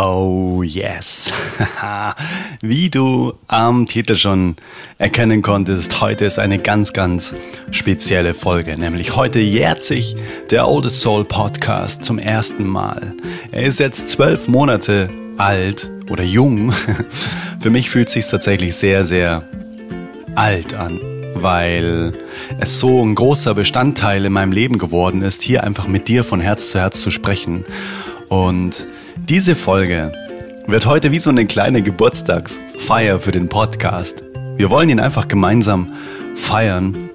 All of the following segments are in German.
Oh yes. Wie du am Titel schon erkennen konntest, heute ist eine ganz, ganz spezielle Folge. Nämlich heute jährt sich der Oldest Soul Podcast zum ersten Mal. Er ist jetzt zwölf Monate alt oder jung. Für mich fühlt es sich tatsächlich sehr, sehr alt an weil es so ein großer Bestandteil in meinem Leben geworden ist, hier einfach mit dir von Herz zu Herz zu sprechen. Und diese Folge wird heute wie so eine kleine Geburtstagsfeier für den Podcast. Wir wollen ihn einfach gemeinsam feiern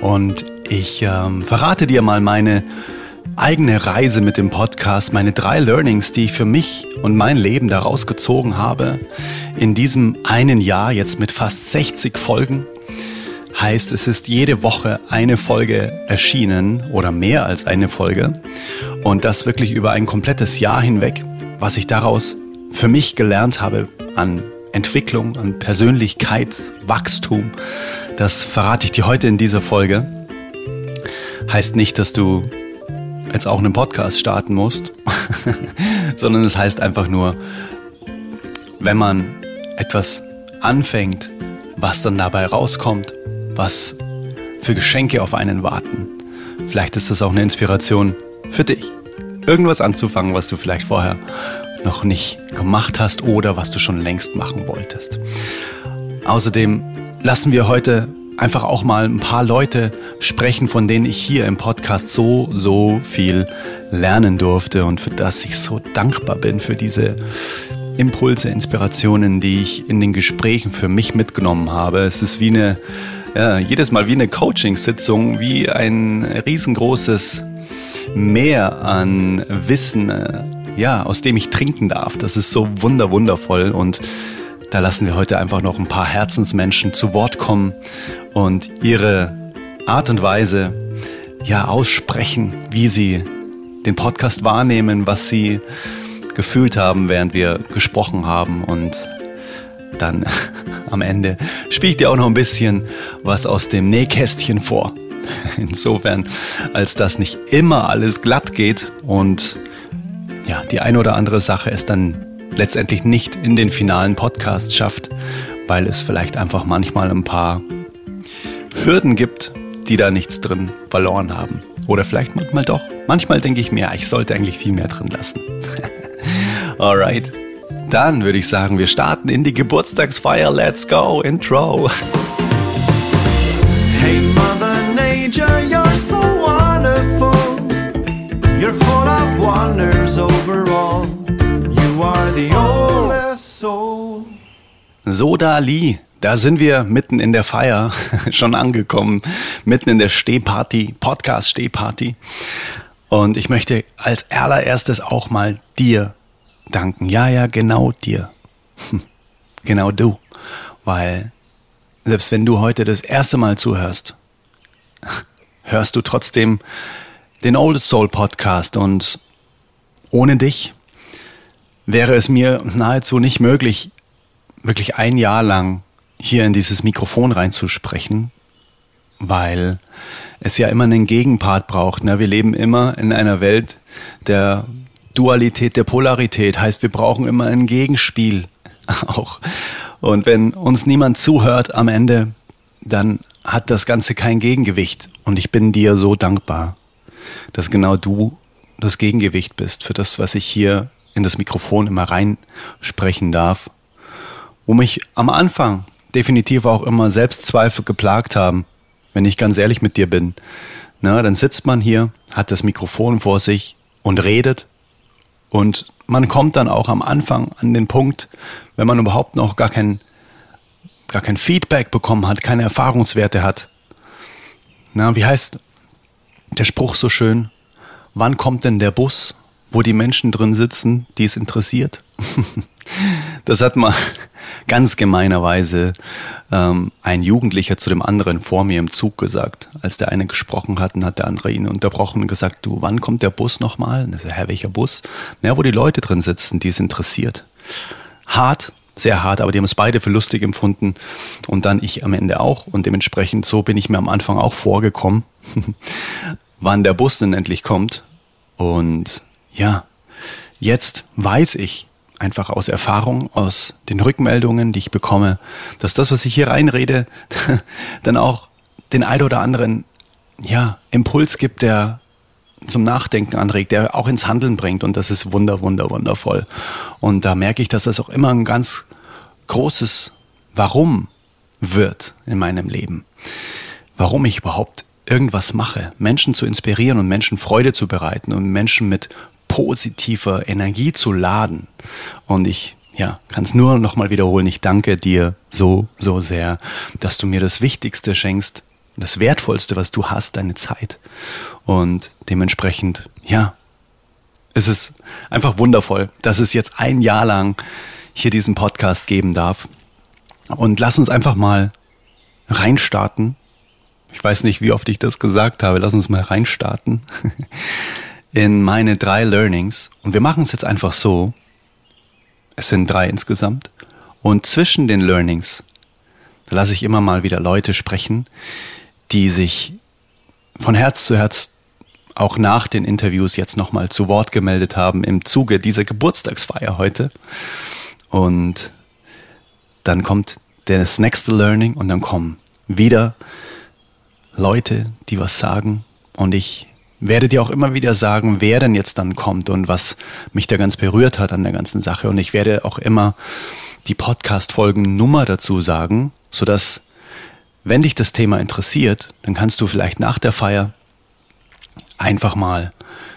und ich ähm, verrate dir mal meine eigene Reise mit dem Podcast, meine drei Learnings, die ich für mich und mein Leben daraus gezogen habe in diesem einen Jahr jetzt mit fast 60 Folgen. Heißt, es ist jede Woche eine Folge erschienen oder mehr als eine Folge und das wirklich über ein komplettes Jahr hinweg was ich daraus für mich gelernt habe an Entwicklung, an Persönlichkeitswachstum, das verrate ich dir heute in dieser Folge. Heißt nicht, dass du jetzt auch einen Podcast starten musst, sondern es heißt einfach nur, wenn man etwas anfängt, was dann dabei rauskommt, was für Geschenke auf einen warten. Vielleicht ist das auch eine Inspiration für dich irgendwas anzufangen, was du vielleicht vorher noch nicht gemacht hast oder was du schon längst machen wolltest. Außerdem lassen wir heute einfach auch mal ein paar Leute sprechen, von denen ich hier im Podcast so, so viel lernen durfte und für das ich so dankbar bin für diese Impulse, Inspirationen, die ich in den Gesprächen für mich mitgenommen habe. Es ist wie eine, ja, jedes Mal wie eine Coaching-Sitzung, wie ein riesengroßes Meer an Wissen, äh, ja, aus dem ich trinken darf. Das ist so wunder wundervoll und da lassen wir heute einfach noch ein paar Herzensmenschen zu Wort kommen und ihre Art und Weise ja aussprechen, wie sie den Podcast wahrnehmen, was sie gefühlt haben, während wir gesprochen haben und dann am Ende spiele ich dir auch noch ein bisschen was aus dem Nähkästchen vor. Insofern, als dass nicht immer alles glatt geht und ja, die eine oder andere Sache es dann letztendlich nicht in den finalen Podcast schafft, weil es vielleicht einfach manchmal ein paar Hürden gibt, die da nichts drin verloren haben. Oder vielleicht manchmal doch. Manchmal denke ich mir, ich sollte eigentlich viel mehr drin lassen. Alright. Dann würde ich sagen, wir starten in die Geburtstagsfeier. Let's go. Intro. Nature, you're so wonderful. You're full of wonders overall. You are the oldest soul. Soda Lee. Da sind wir mitten in der Feier schon angekommen, mitten in der Stehparty, Podcast Stehparty. Und ich möchte als allererstes auch mal dir danken. Ja, ja, genau dir. Genau du. Weil selbst wenn du heute das erste Mal zuhörst, hörst du trotzdem den Oldest Soul Podcast und ohne dich wäre es mir nahezu nicht möglich, wirklich ein Jahr lang hier in dieses Mikrofon reinzusprechen, weil es ja immer einen Gegenpart braucht. Ne? Wir leben immer in einer Welt der Dualität, der Polarität, heißt wir brauchen immer ein Gegenspiel auch. Und wenn uns niemand zuhört am Ende, dann hat das Ganze kein Gegengewicht. Und ich bin dir so dankbar, dass genau du das Gegengewicht bist für das, was ich hier in das Mikrofon immer reinsprechen darf. Wo mich am Anfang definitiv auch immer Selbstzweifel geplagt haben, wenn ich ganz ehrlich mit dir bin. Na, dann sitzt man hier, hat das Mikrofon vor sich und redet und man kommt dann auch am Anfang an den Punkt, wenn man überhaupt noch gar kein, gar kein Feedback bekommen hat, keine Erfahrungswerte hat. Na, wie heißt der Spruch so schön? Wann kommt denn der Bus, wo die Menschen drin sitzen, die es interessiert? das hat mal ganz gemeinerweise ähm, ein Jugendlicher zu dem anderen vor mir im Zug gesagt. Als der eine gesprochen hat, hat der andere ihn unterbrochen und gesagt, du, wann kommt der Bus nochmal? Und er so, Herr, welcher Bus? Na, wo die Leute drin sitzen, die es interessiert. Hart, sehr hart, aber die haben es beide für lustig empfunden und dann ich am Ende auch. Und dementsprechend so bin ich mir am Anfang auch vorgekommen, wann der Bus denn endlich kommt. Und ja, jetzt weiß ich, einfach aus Erfahrung, aus den Rückmeldungen, die ich bekomme, dass das, was ich hier reinrede, dann auch den ein oder anderen ja, Impuls gibt, der zum Nachdenken anregt, der auch ins Handeln bringt. Und das ist wunder, wunder, wundervoll. Und da merke ich, dass das auch immer ein ganz großes Warum wird in meinem Leben. Warum ich überhaupt irgendwas mache, Menschen zu inspirieren und Menschen Freude zu bereiten und Menschen mit positiver Energie zu laden. Und ich ja, kann es nur noch mal wiederholen. Ich danke dir so, so sehr, dass du mir das Wichtigste schenkst, das Wertvollste, was du hast, deine Zeit. Und dementsprechend, ja, es ist einfach wundervoll, dass es jetzt ein Jahr lang hier diesen Podcast geben darf. Und lass uns einfach mal reinstarten. Ich weiß nicht, wie oft ich das gesagt habe. Lass uns mal reinstarten in meine drei Learnings. Und wir machen es jetzt einfach so. Es sind drei insgesamt. Und zwischen den Learnings lasse ich immer mal wieder Leute sprechen, die sich von Herz zu Herz auch nach den Interviews jetzt nochmal zu Wort gemeldet haben im Zuge dieser Geburtstagsfeier heute. Und dann kommt das nächste Learning und dann kommen wieder Leute, die was sagen. Und ich werde dir auch immer wieder sagen, wer denn jetzt dann kommt und was mich da ganz berührt hat an der ganzen Sache. Und ich werde auch immer die Podcast-Folgen-Nummer dazu sagen, sodass wenn dich das Thema interessiert, dann kannst du vielleicht nach der Feier einfach mal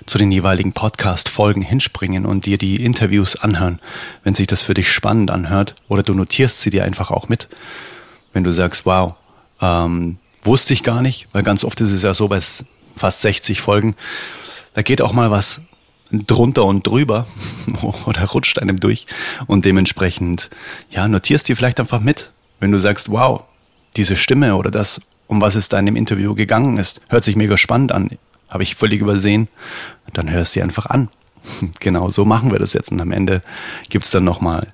zu den jeweiligen Podcast-Folgen hinspringen und dir die Interviews anhören, wenn sich das für dich spannend anhört. Oder du notierst sie dir einfach auch mit, wenn du sagst, wow, ähm, wusste ich gar nicht, weil ganz oft ist es ja so bei fast 60 Folgen, da geht auch mal was drunter und drüber oder rutscht einem durch und dementsprechend, ja, notierst dir vielleicht einfach mit, wenn du sagst, wow, diese Stimme oder das, um was es da in dem Interview gegangen ist, hört sich mega spannend an. Habe ich völlig übersehen. Dann hörst du einfach an. genau, so machen wir das jetzt. Und am Ende gibt es dann nochmal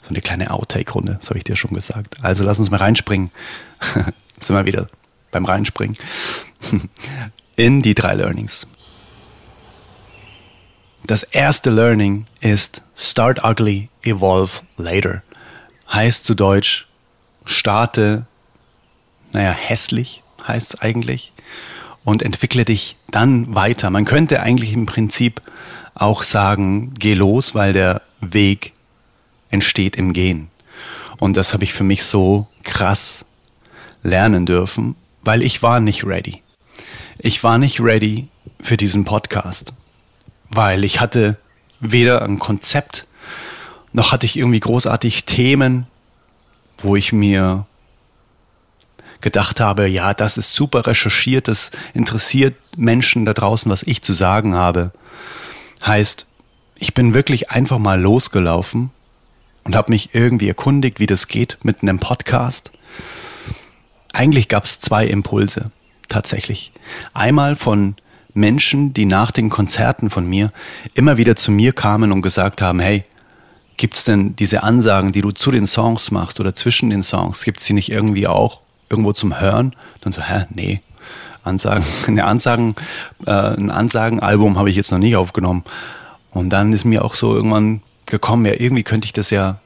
so eine kleine Outtake-Runde. Das habe ich dir schon gesagt. Also lass uns mal reinspringen. sind wir wieder beim Reinspringen. In die drei Learnings. Das erste Learning ist Start ugly, evolve later. Heißt zu Deutsch, starte naja, hässlich heißt es eigentlich, und entwickle dich dann weiter. Man könnte eigentlich im Prinzip auch sagen, geh los, weil der Weg entsteht im Gehen. Und das habe ich für mich so krass lernen dürfen, weil ich war nicht ready. Ich war nicht ready für diesen Podcast, weil ich hatte weder ein Konzept, noch hatte ich irgendwie großartig Themen, wo ich mir gedacht habe, ja, das ist super recherchiert, das interessiert Menschen da draußen, was ich zu sagen habe. Heißt, ich bin wirklich einfach mal losgelaufen und habe mich irgendwie erkundigt, wie das geht mit einem Podcast. Eigentlich gab es zwei Impulse, tatsächlich. Einmal von Menschen, die nach den Konzerten von mir immer wieder zu mir kamen und gesagt haben, hey, gibt's denn diese Ansagen, die du zu den Songs machst oder zwischen den Songs, gibt's sie nicht irgendwie auch irgendwo zum Hören. Dann so, hä, nee. Ansagen, eine Ansagen, äh, ein Ansagenalbum habe ich jetzt noch nicht aufgenommen. Und dann ist mir auch so irgendwann gekommen, ja, irgendwie könnte ich das ja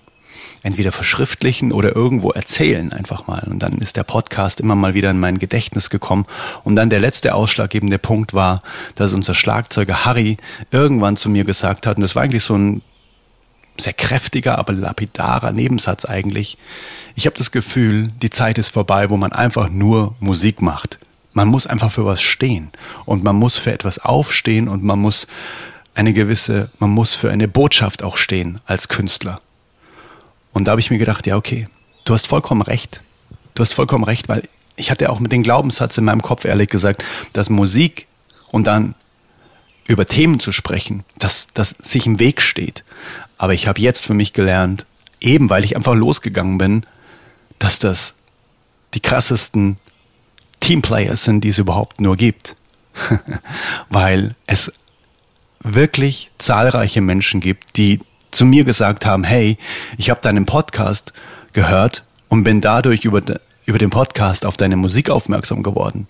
entweder verschriftlichen oder irgendwo erzählen einfach mal. Und dann ist der Podcast immer mal wieder in mein Gedächtnis gekommen. Und dann der letzte ausschlaggebende Punkt war, dass unser Schlagzeuger Harry irgendwann zu mir gesagt hat, und das war eigentlich so ein sehr kräftiger, aber lapidarer Nebensatz eigentlich. Ich habe das Gefühl, die Zeit ist vorbei, wo man einfach nur Musik macht. Man muss einfach für was stehen und man muss für etwas aufstehen und man muss eine gewisse, man muss für eine Botschaft auch stehen als Künstler. Und da habe ich mir gedacht, ja, okay, du hast vollkommen recht. Du hast vollkommen recht, weil ich hatte auch mit dem Glaubenssatz in meinem Kopf ehrlich gesagt, dass Musik und dann über Themen zu sprechen, dass das sich im Weg steht. Aber ich habe jetzt für mich gelernt, eben weil ich einfach losgegangen bin, dass das die krassesten Teamplayers sind, die es überhaupt nur gibt. weil es wirklich zahlreiche Menschen gibt, die zu mir gesagt haben, hey, ich habe deinen Podcast gehört und bin dadurch über, über den Podcast auf deine Musik aufmerksam geworden.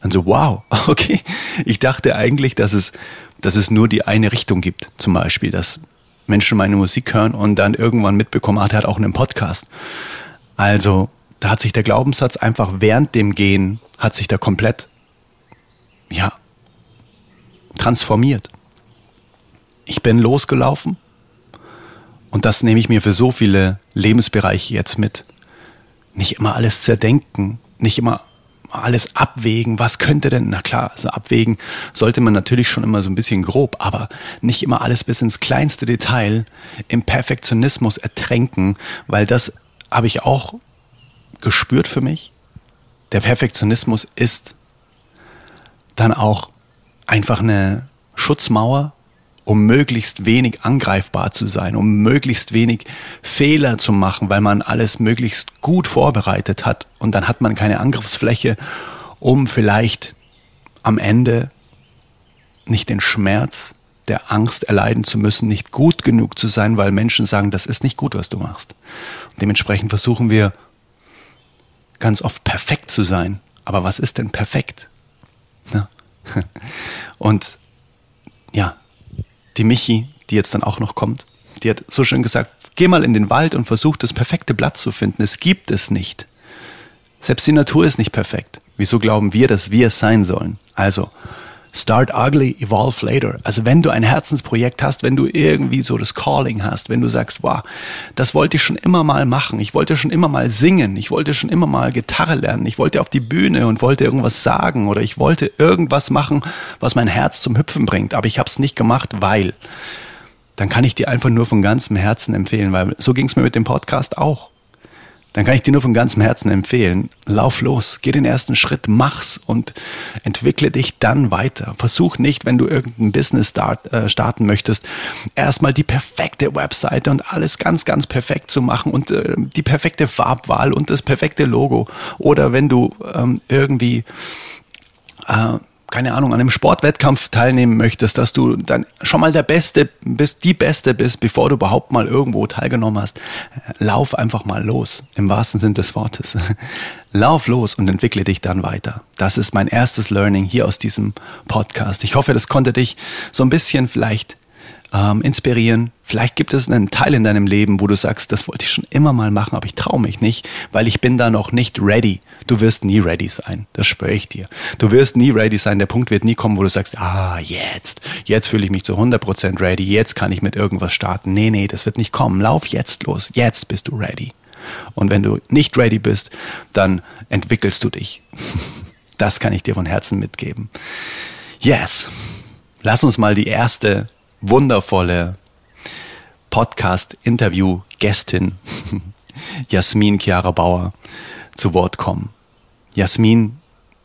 Dann so, wow, okay. Ich dachte eigentlich, dass es, dass es nur die eine Richtung gibt. Zum Beispiel, dass Menschen meine Musik hören und dann irgendwann mitbekommen, ah, der hat auch einen Podcast. Also, da hat sich der Glaubenssatz einfach während dem Gehen, hat sich da komplett, ja, transformiert. Ich bin losgelaufen und das nehme ich mir für so viele Lebensbereiche jetzt mit. Nicht immer alles zerdenken, nicht immer alles abwägen, was könnte denn, na klar, also abwägen sollte man natürlich schon immer so ein bisschen grob, aber nicht immer alles bis ins kleinste Detail im Perfektionismus ertränken, weil das habe ich auch gespürt für mich. Der Perfektionismus ist dann auch einfach eine Schutzmauer um möglichst wenig angreifbar zu sein, um möglichst wenig Fehler zu machen, weil man alles möglichst gut vorbereitet hat und dann hat man keine Angriffsfläche, um vielleicht am Ende nicht den Schmerz der Angst erleiden zu müssen, nicht gut genug zu sein, weil Menschen sagen, das ist nicht gut, was du machst. Und dementsprechend versuchen wir ganz oft perfekt zu sein. Aber was ist denn perfekt? Ja. Und ja, die Michi, die jetzt dann auch noch kommt, die hat so schön gesagt, geh mal in den Wald und versuch das perfekte Blatt zu finden. Es gibt es nicht. Selbst die Natur ist nicht perfekt. Wieso glauben wir, dass wir es sein sollen? Also, Start ugly, evolve later. Also wenn du ein Herzensprojekt hast, wenn du irgendwie so das Calling hast, wenn du sagst, wow, das wollte ich schon immer mal machen, ich wollte schon immer mal singen, ich wollte schon immer mal Gitarre lernen, ich wollte auf die Bühne und wollte irgendwas sagen oder ich wollte irgendwas machen, was mein Herz zum Hüpfen bringt, aber ich habe es nicht gemacht, weil. Dann kann ich dir einfach nur von ganzem Herzen empfehlen, weil so ging es mir mit dem Podcast auch dann kann ich dir nur von ganzem Herzen empfehlen, lauf los, geh den ersten Schritt, mach's und entwickle dich dann weiter. Versuch nicht, wenn du irgendein Business start, äh, starten möchtest, erstmal die perfekte Webseite und alles ganz, ganz perfekt zu machen und äh, die perfekte Farbwahl und das perfekte Logo. Oder wenn du ähm, irgendwie äh, keine Ahnung, an einem Sportwettkampf teilnehmen möchtest, dass du dann schon mal der Beste bist, die Beste bist, bevor du überhaupt mal irgendwo teilgenommen hast, lauf einfach mal los, im wahrsten Sinn des Wortes. Lauf los und entwickle dich dann weiter. Das ist mein erstes Learning hier aus diesem Podcast. Ich hoffe, das konnte dich so ein bisschen vielleicht ähm, inspirieren. Vielleicht gibt es einen Teil in deinem Leben, wo du sagst, das wollte ich schon immer mal machen, aber ich traue mich nicht, weil ich bin da noch nicht ready. Du wirst nie ready sein, das schwöre ich dir. Du wirst nie ready sein, der Punkt wird nie kommen, wo du sagst, ah, jetzt, jetzt fühle ich mich zu 100% ready, jetzt kann ich mit irgendwas starten. Nee, nee, das wird nicht kommen. Lauf jetzt los, jetzt bist du ready. Und wenn du nicht ready bist, dann entwickelst du dich. Das kann ich dir von Herzen mitgeben. Yes. Lass uns mal die erste wundervolle Podcast-Interview-Gästin Jasmin Chiara Bauer zu Wort kommen. Jasmin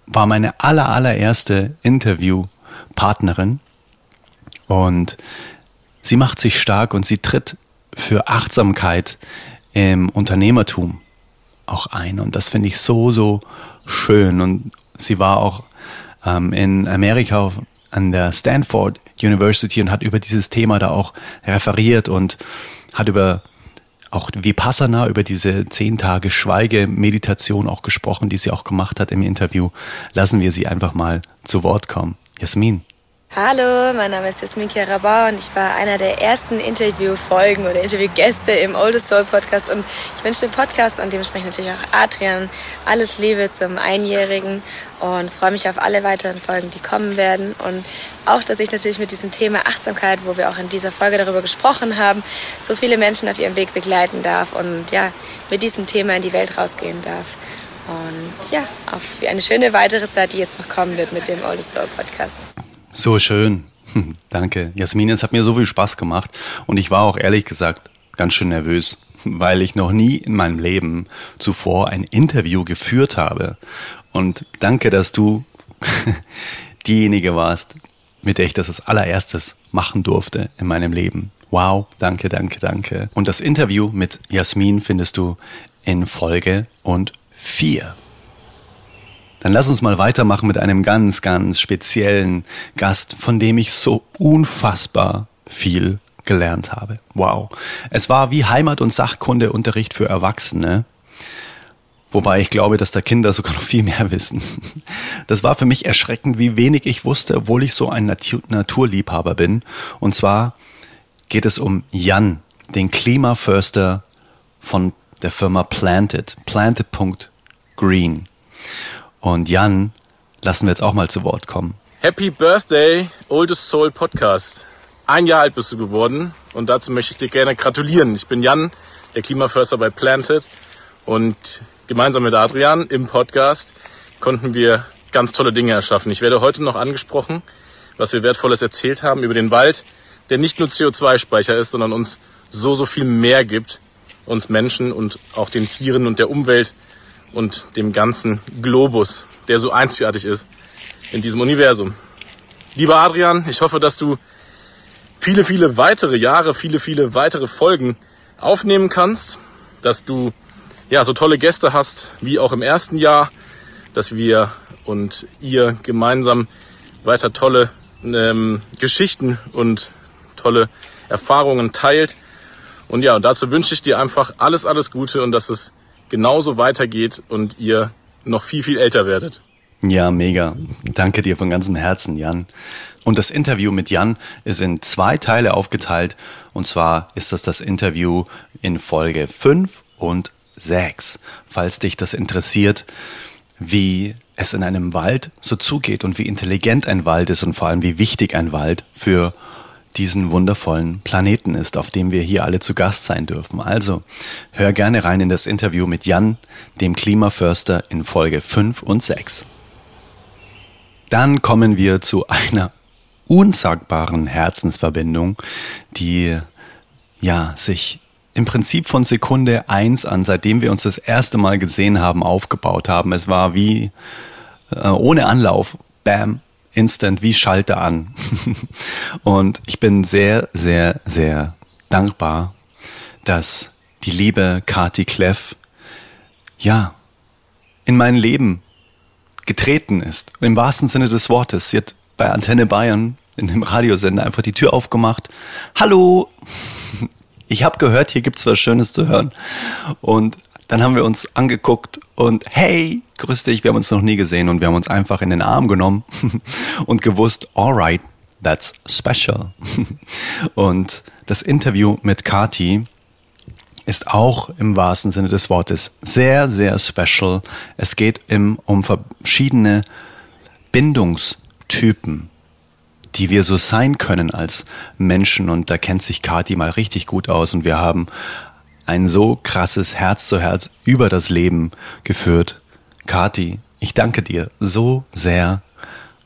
war meine aller, allererste Interviewpartnerin und sie macht sich stark und sie tritt für Achtsamkeit im Unternehmertum auch ein. Und das finde ich so, so schön. Und sie war auch ähm, in Amerika an der Stanford University und hat über dieses Thema da auch referiert und hat über auch Vipassana, über diese zehn Tage Schweigemeditation auch gesprochen, die sie auch gemacht hat im Interview. Lassen wir sie einfach mal zu Wort kommen. Jasmin. Hallo, mein Name ist Jasmin Kerabau und ich war einer der ersten Interviewfolgen oder Interviewgäste im Oldest Soul Podcast und ich wünsche dem Podcast und dementsprechend natürlich auch Adrian alles Liebe zum Einjährigen und freue mich auf alle weiteren Folgen, die kommen werden und auch, dass ich natürlich mit diesem Thema Achtsamkeit, wo wir auch in dieser Folge darüber gesprochen haben, so viele Menschen auf ihrem Weg begleiten darf und ja, mit diesem Thema in die Welt rausgehen darf. Und ja, auf eine schöne weitere Zeit, die jetzt noch kommen wird mit dem Oldest Soul Podcast. So schön. Danke. Jasmin, es hat mir so viel Spaß gemacht und ich war auch ehrlich gesagt ganz schön nervös, weil ich noch nie in meinem Leben zuvor ein Interview geführt habe. Und danke, dass du diejenige warst, mit der ich das als allererstes machen durfte in meinem Leben. Wow, danke, danke, danke. Und das Interview mit Jasmin findest du in Folge und vier. Dann lass uns mal weitermachen mit einem ganz, ganz speziellen Gast, von dem ich so unfassbar viel gelernt habe. Wow. Es war wie Heimat- und Sachkundeunterricht für Erwachsene. Wobei ich glaube, dass da Kinder sogar noch viel mehr wissen. Das war für mich erschreckend, wie wenig ich wusste, obwohl ich so ein Natur Naturliebhaber bin. Und zwar geht es um Jan, den Klimaförster von der Firma Planted, planted.green. Und Jan lassen wir jetzt auch mal zu Wort kommen. Happy Birthday, Oldest Soul Podcast. Ein Jahr alt bist du geworden und dazu möchte ich dir gerne gratulieren. Ich bin Jan, der Klimaförster bei Planted und gemeinsam mit Adrian im Podcast konnten wir ganz tolle Dinge erschaffen. Ich werde heute noch angesprochen, was wir Wertvolles erzählt haben über den Wald, der nicht nur CO2-Speicher ist, sondern uns so, so viel mehr gibt, uns Menschen und auch den Tieren und der Umwelt und dem ganzen Globus, der so einzigartig ist in diesem Universum. Lieber Adrian, ich hoffe, dass du viele, viele weitere Jahre, viele, viele weitere Folgen aufnehmen kannst, dass du ja so tolle Gäste hast wie auch im ersten Jahr, dass wir und ihr gemeinsam weiter tolle ähm, Geschichten und tolle Erfahrungen teilt. Und ja, dazu wünsche ich dir einfach alles, alles Gute und dass es genauso weitergeht und ihr noch viel, viel älter werdet. Ja, mega. Danke dir von ganzem Herzen, Jan. Und das Interview mit Jan ist in zwei Teile aufgeteilt. Und zwar ist das das Interview in Folge 5 und 6. Falls dich das interessiert, wie es in einem Wald so zugeht und wie intelligent ein Wald ist und vor allem wie wichtig ein Wald für diesen wundervollen Planeten ist, auf dem wir hier alle zu Gast sein dürfen. Also hör gerne rein in das Interview mit Jan, dem Klimaförster in Folge 5 und 6. Dann kommen wir zu einer unsagbaren Herzensverbindung, die ja sich im Prinzip von Sekunde eins an, seitdem wir uns das erste Mal gesehen haben, aufgebaut haben. Es war wie äh, ohne Anlauf, bam, instant, wie Schalter an. Und ich bin sehr, sehr, sehr dankbar, dass die liebe Kati Kleff, ja, in mein Leben getreten ist. Im wahrsten Sinne des Wortes. Sie hat bei Antenne Bayern in dem Radiosender einfach die Tür aufgemacht. Hallo! Ich habe gehört, hier gibt's was Schönes zu hören. Und dann haben wir uns angeguckt und hey, grüß dich, wir haben uns noch nie gesehen und wir haben uns einfach in den Arm genommen und gewusst, alright, that's special. Und das Interview mit Kati ist auch im wahrsten Sinne des Wortes sehr, sehr special. Es geht im, um verschiedene Bindungstypen, die wir so sein können als Menschen. Und da kennt sich Kati mal richtig gut aus. Und wir haben ein so krasses Herz zu Herz über das Leben geführt. Kati, ich danke dir so sehr.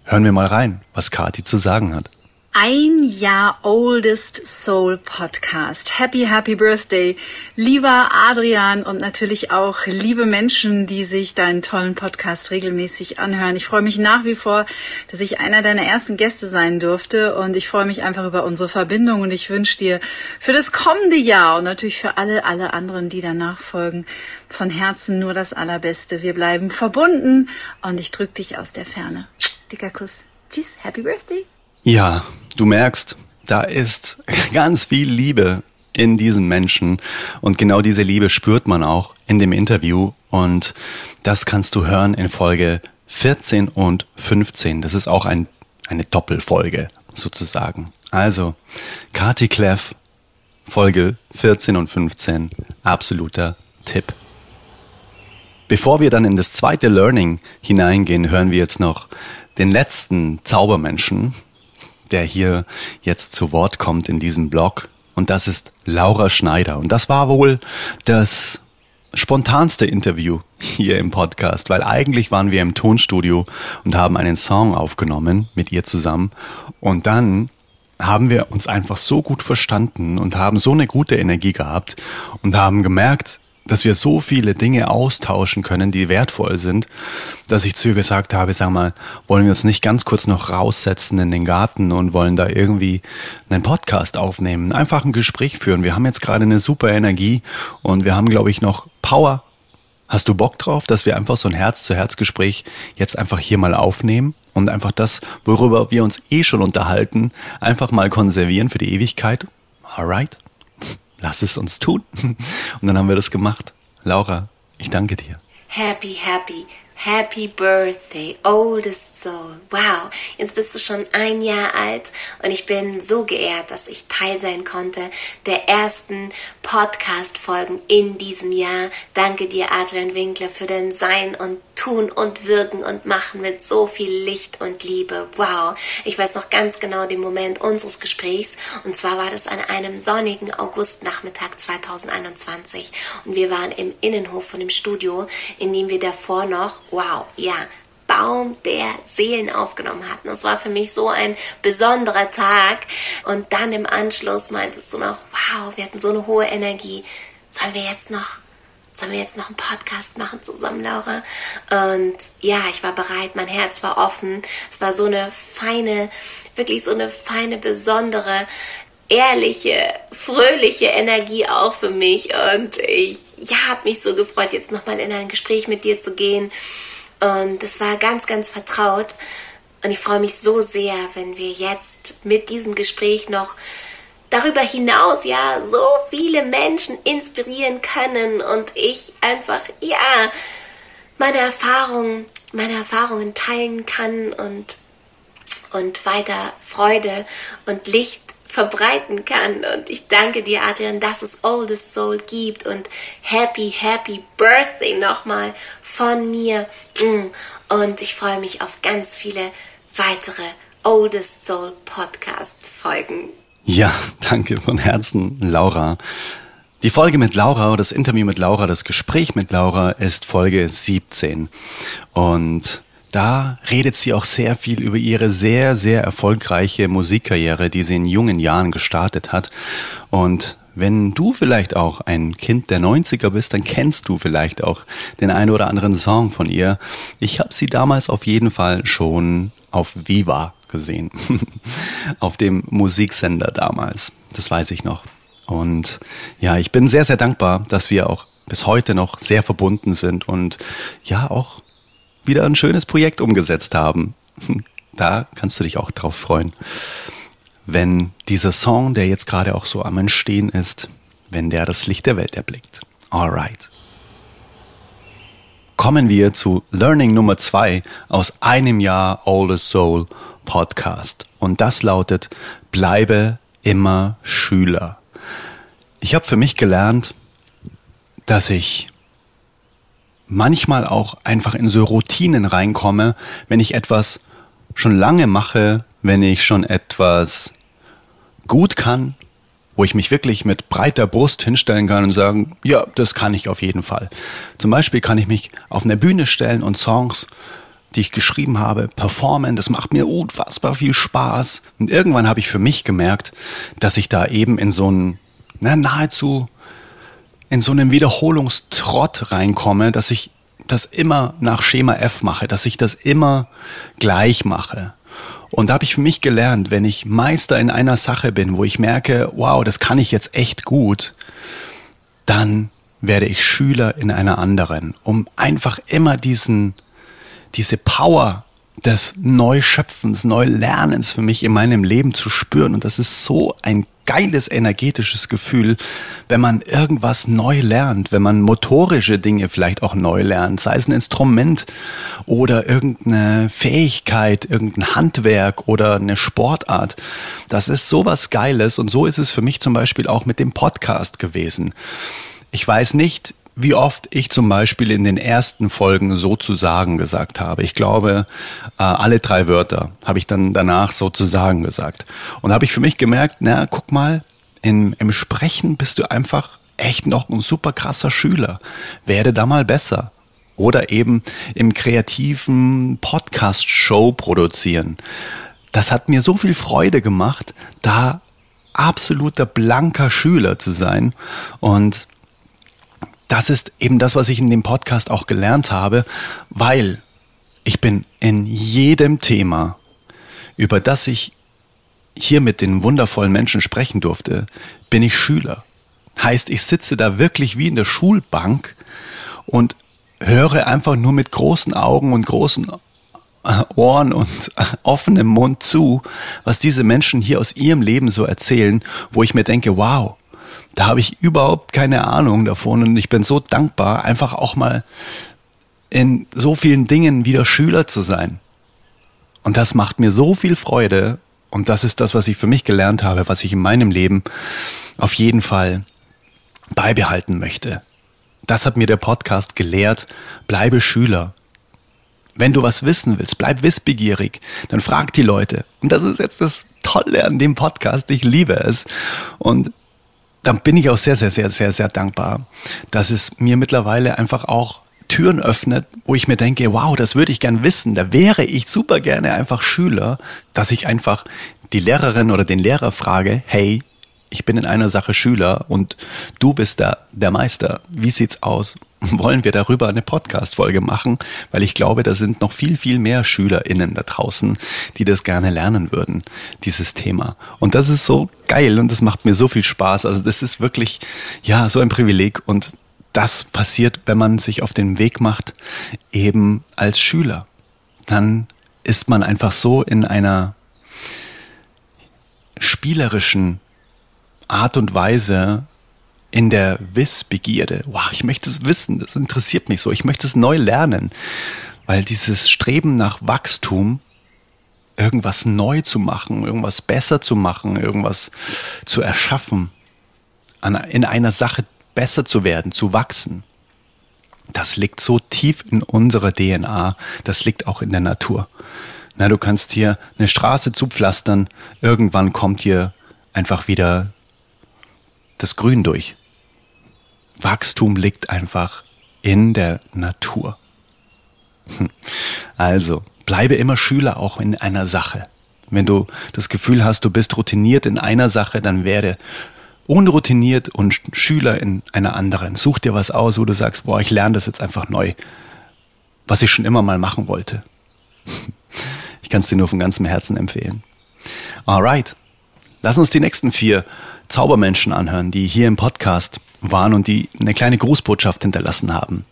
Hören wir mal rein, was Kati zu sagen hat. Ein Jahr Oldest Soul Podcast. Happy, happy Birthday, lieber Adrian und natürlich auch liebe Menschen, die sich deinen tollen Podcast regelmäßig anhören. Ich freue mich nach wie vor, dass ich einer deiner ersten Gäste sein durfte und ich freue mich einfach über unsere Verbindung und ich wünsche dir für das kommende Jahr und natürlich für alle, alle anderen, die danach folgen, von Herzen nur das Allerbeste. Wir bleiben verbunden und ich drücke dich aus der Ferne. Dicker Kuss. Tschüss, Happy Birthday. Ja, du merkst, da ist ganz viel Liebe in diesen Menschen und genau diese Liebe spürt man auch in dem Interview und das kannst du hören in Folge 14 und 15. Das ist auch ein, eine Doppelfolge sozusagen. Also, Kati Cleff, Folge 14 und 15, absoluter Tipp. Bevor wir dann in das zweite Learning hineingehen, hören wir jetzt noch den letzten Zaubermenschen, der hier jetzt zu Wort kommt in diesem Blog. Und das ist Laura Schneider. Und das war wohl das spontanste Interview hier im Podcast, weil eigentlich waren wir im Tonstudio und haben einen Song aufgenommen mit ihr zusammen. Und dann haben wir uns einfach so gut verstanden und haben so eine gute Energie gehabt und haben gemerkt, dass wir so viele Dinge austauschen können, die wertvoll sind, dass ich zu ihr gesagt habe, sag mal, wollen wir uns nicht ganz kurz noch raussetzen in den Garten und wollen da irgendwie einen Podcast aufnehmen, einfach ein Gespräch führen. Wir haben jetzt gerade eine super Energie und wir haben, glaube ich, noch Power. Hast du Bock drauf, dass wir einfach so ein Herz-zu-Herz-Gespräch jetzt einfach hier mal aufnehmen und einfach das, worüber wir uns eh schon unterhalten, einfach mal konservieren für die Ewigkeit? Alright? Lass es uns tun. Und dann haben wir das gemacht. Laura, ich danke dir. Happy, happy, Happy Birthday, oldest soul. Wow, jetzt bist du schon ein Jahr alt und ich bin so geehrt, dass ich Teil sein konnte der ersten Podcast-Folgen in diesem Jahr. Danke dir, Adrian Winkler, für dein Sein und Tun und Wirken und Machen mit so viel Licht und Liebe. Wow, ich weiß noch ganz genau den Moment unseres Gesprächs und zwar war das an einem sonnigen Augustnachmittag 2021 und wir waren im Innenhof von dem Studio, in dem wir davor noch wow, ja, Baum der Seelen aufgenommen hatten. Es war für mich so ein besonderer Tag. Und dann im Anschluss meintest du noch, wow, wir hatten so eine hohe Energie. Sollen wir jetzt noch, sollen wir jetzt noch einen Podcast machen zusammen, Laura? Und ja, ich war bereit, mein Herz war offen. Es war so eine feine, wirklich so eine feine, besondere ehrliche, fröhliche Energie auch für mich. Und ich ja, habe mich so gefreut, jetzt nochmal in ein Gespräch mit dir zu gehen. Und es war ganz, ganz vertraut. Und ich freue mich so sehr, wenn wir jetzt mit diesem Gespräch noch darüber hinaus ja so viele Menschen inspirieren können und ich einfach ja meine Erfahrungen meine Erfahrungen teilen kann und und weiter Freude und Licht verbreiten kann. Und ich danke dir, Adrian, dass es Oldest Soul gibt und Happy, Happy Birthday nochmal von mir. Mm. Und ich freue mich auf ganz viele weitere Oldest Soul Podcast Folgen. Ja, danke von Herzen, Laura. Die Folge mit Laura, das Interview mit Laura, das Gespräch mit Laura ist Folge 17. Und da redet sie auch sehr viel über ihre sehr, sehr erfolgreiche Musikkarriere, die sie in jungen Jahren gestartet hat. Und wenn du vielleicht auch ein Kind der 90er bist, dann kennst du vielleicht auch den einen oder anderen Song von ihr. Ich habe sie damals auf jeden Fall schon auf Viva gesehen. auf dem Musiksender damals. Das weiß ich noch. Und ja, ich bin sehr, sehr dankbar, dass wir auch bis heute noch sehr verbunden sind und ja auch wieder ein schönes Projekt umgesetzt haben. Da kannst du dich auch drauf freuen. Wenn dieser Song, der jetzt gerade auch so am Entstehen ist, wenn der das Licht der Welt erblickt. Alright. Kommen wir zu Learning Nummer zwei aus einem Jahr Oldest Soul Podcast. Und das lautet, bleibe immer Schüler. Ich habe für mich gelernt, dass ich manchmal auch einfach in so Routinen reinkomme, wenn ich etwas schon lange mache, wenn ich schon etwas gut kann, wo ich mich wirklich mit breiter Brust hinstellen kann und sagen, ja, das kann ich auf jeden Fall. Zum Beispiel kann ich mich auf eine Bühne stellen und Songs, die ich geschrieben habe, performen. Das macht mir unfassbar viel Spaß. Und irgendwann habe ich für mich gemerkt, dass ich da eben in so einen na, nahezu in so einen Wiederholungstrott reinkomme, dass ich das immer nach Schema F mache, dass ich das immer gleich mache. Und da habe ich für mich gelernt, wenn ich Meister in einer Sache bin, wo ich merke, wow, das kann ich jetzt echt gut, dann werde ich Schüler in einer anderen, um einfach immer diesen, diese Power des Neuschöpfens, Neulernens für mich in meinem Leben zu spüren. Und das ist so ein geiles energetisches Gefühl, wenn man irgendwas neu lernt, wenn man motorische Dinge vielleicht auch neu lernt, sei es ein Instrument oder irgendeine Fähigkeit, irgendein Handwerk oder eine Sportart. Das ist sowas Geiles und so ist es für mich zum Beispiel auch mit dem Podcast gewesen. Ich weiß nicht, wie oft ich zum Beispiel in den ersten Folgen sozusagen gesagt habe. Ich glaube, äh, alle drei Wörter habe ich dann danach sozusagen gesagt. Und habe ich für mich gemerkt, na, guck mal, in, im Sprechen bist du einfach echt noch ein super krasser Schüler. Werde da mal besser. Oder eben im kreativen Podcast-Show produzieren. Das hat mir so viel Freude gemacht, da absoluter blanker Schüler zu sein. Und das ist eben das, was ich in dem Podcast auch gelernt habe, weil ich bin in jedem Thema, über das ich hier mit den wundervollen Menschen sprechen durfte, bin ich Schüler. Heißt, ich sitze da wirklich wie in der Schulbank und höre einfach nur mit großen Augen und großen äh, Ohren und offenem Mund zu, was diese Menschen hier aus ihrem Leben so erzählen, wo ich mir denke, wow, da habe ich überhaupt keine Ahnung davon und ich bin so dankbar, einfach auch mal in so vielen Dingen wieder Schüler zu sein. Und das macht mir so viel Freude. Und das ist das, was ich für mich gelernt habe, was ich in meinem Leben auf jeden Fall beibehalten möchte. Das hat mir der Podcast gelehrt. Bleibe Schüler. Wenn du was wissen willst, bleib wissbegierig. Dann frag die Leute. Und das ist jetzt das Tolle an dem Podcast. Ich liebe es. Und dann bin ich auch sehr, sehr, sehr, sehr, sehr dankbar, dass es mir mittlerweile einfach auch Türen öffnet, wo ich mir denke, wow, das würde ich gern wissen. Da wäre ich super gerne einfach Schüler, dass ich einfach die Lehrerin oder den Lehrer frage, hey, ich bin in einer Sache Schüler und du bist da der Meister. Wie sieht's aus? Wollen wir darüber eine Podcast-Folge machen? Weil ich glaube, da sind noch viel, viel mehr SchülerInnen da draußen, die das gerne lernen würden, dieses Thema. Und das ist so geil und das macht mir so viel Spaß. Also das ist wirklich, ja, so ein Privileg und das passiert, wenn man sich auf den Weg macht, eben als Schüler. Dann ist man einfach so in einer spielerischen Art und Weise in der Wissbegierde. Wow, ich möchte es wissen, das interessiert mich so. Ich möchte es neu lernen, weil dieses Streben nach Wachstum, irgendwas neu zu machen, irgendwas besser zu machen, irgendwas zu erschaffen, in einer Sache besser zu werden, zu wachsen. Das liegt so tief in unserer DNA, das liegt auch in der Natur. Na, du kannst hier eine Straße zupflastern, irgendwann kommt hier einfach wieder das Grün durch. Wachstum liegt einfach in der Natur. Hm. Also, bleibe immer Schüler auch in einer Sache. Wenn du das Gefühl hast, du bist routiniert in einer Sache, dann werde unroutiniert und Schüler in einer anderen. Such dir was aus, wo du sagst, boah, ich lerne das jetzt einfach neu, was ich schon immer mal machen wollte. Ich kann es dir nur von ganzem Herzen empfehlen. Alright, lass uns die nächsten vier Zaubermenschen anhören, die hier im Podcast waren und die eine kleine Grußbotschaft hinterlassen haben.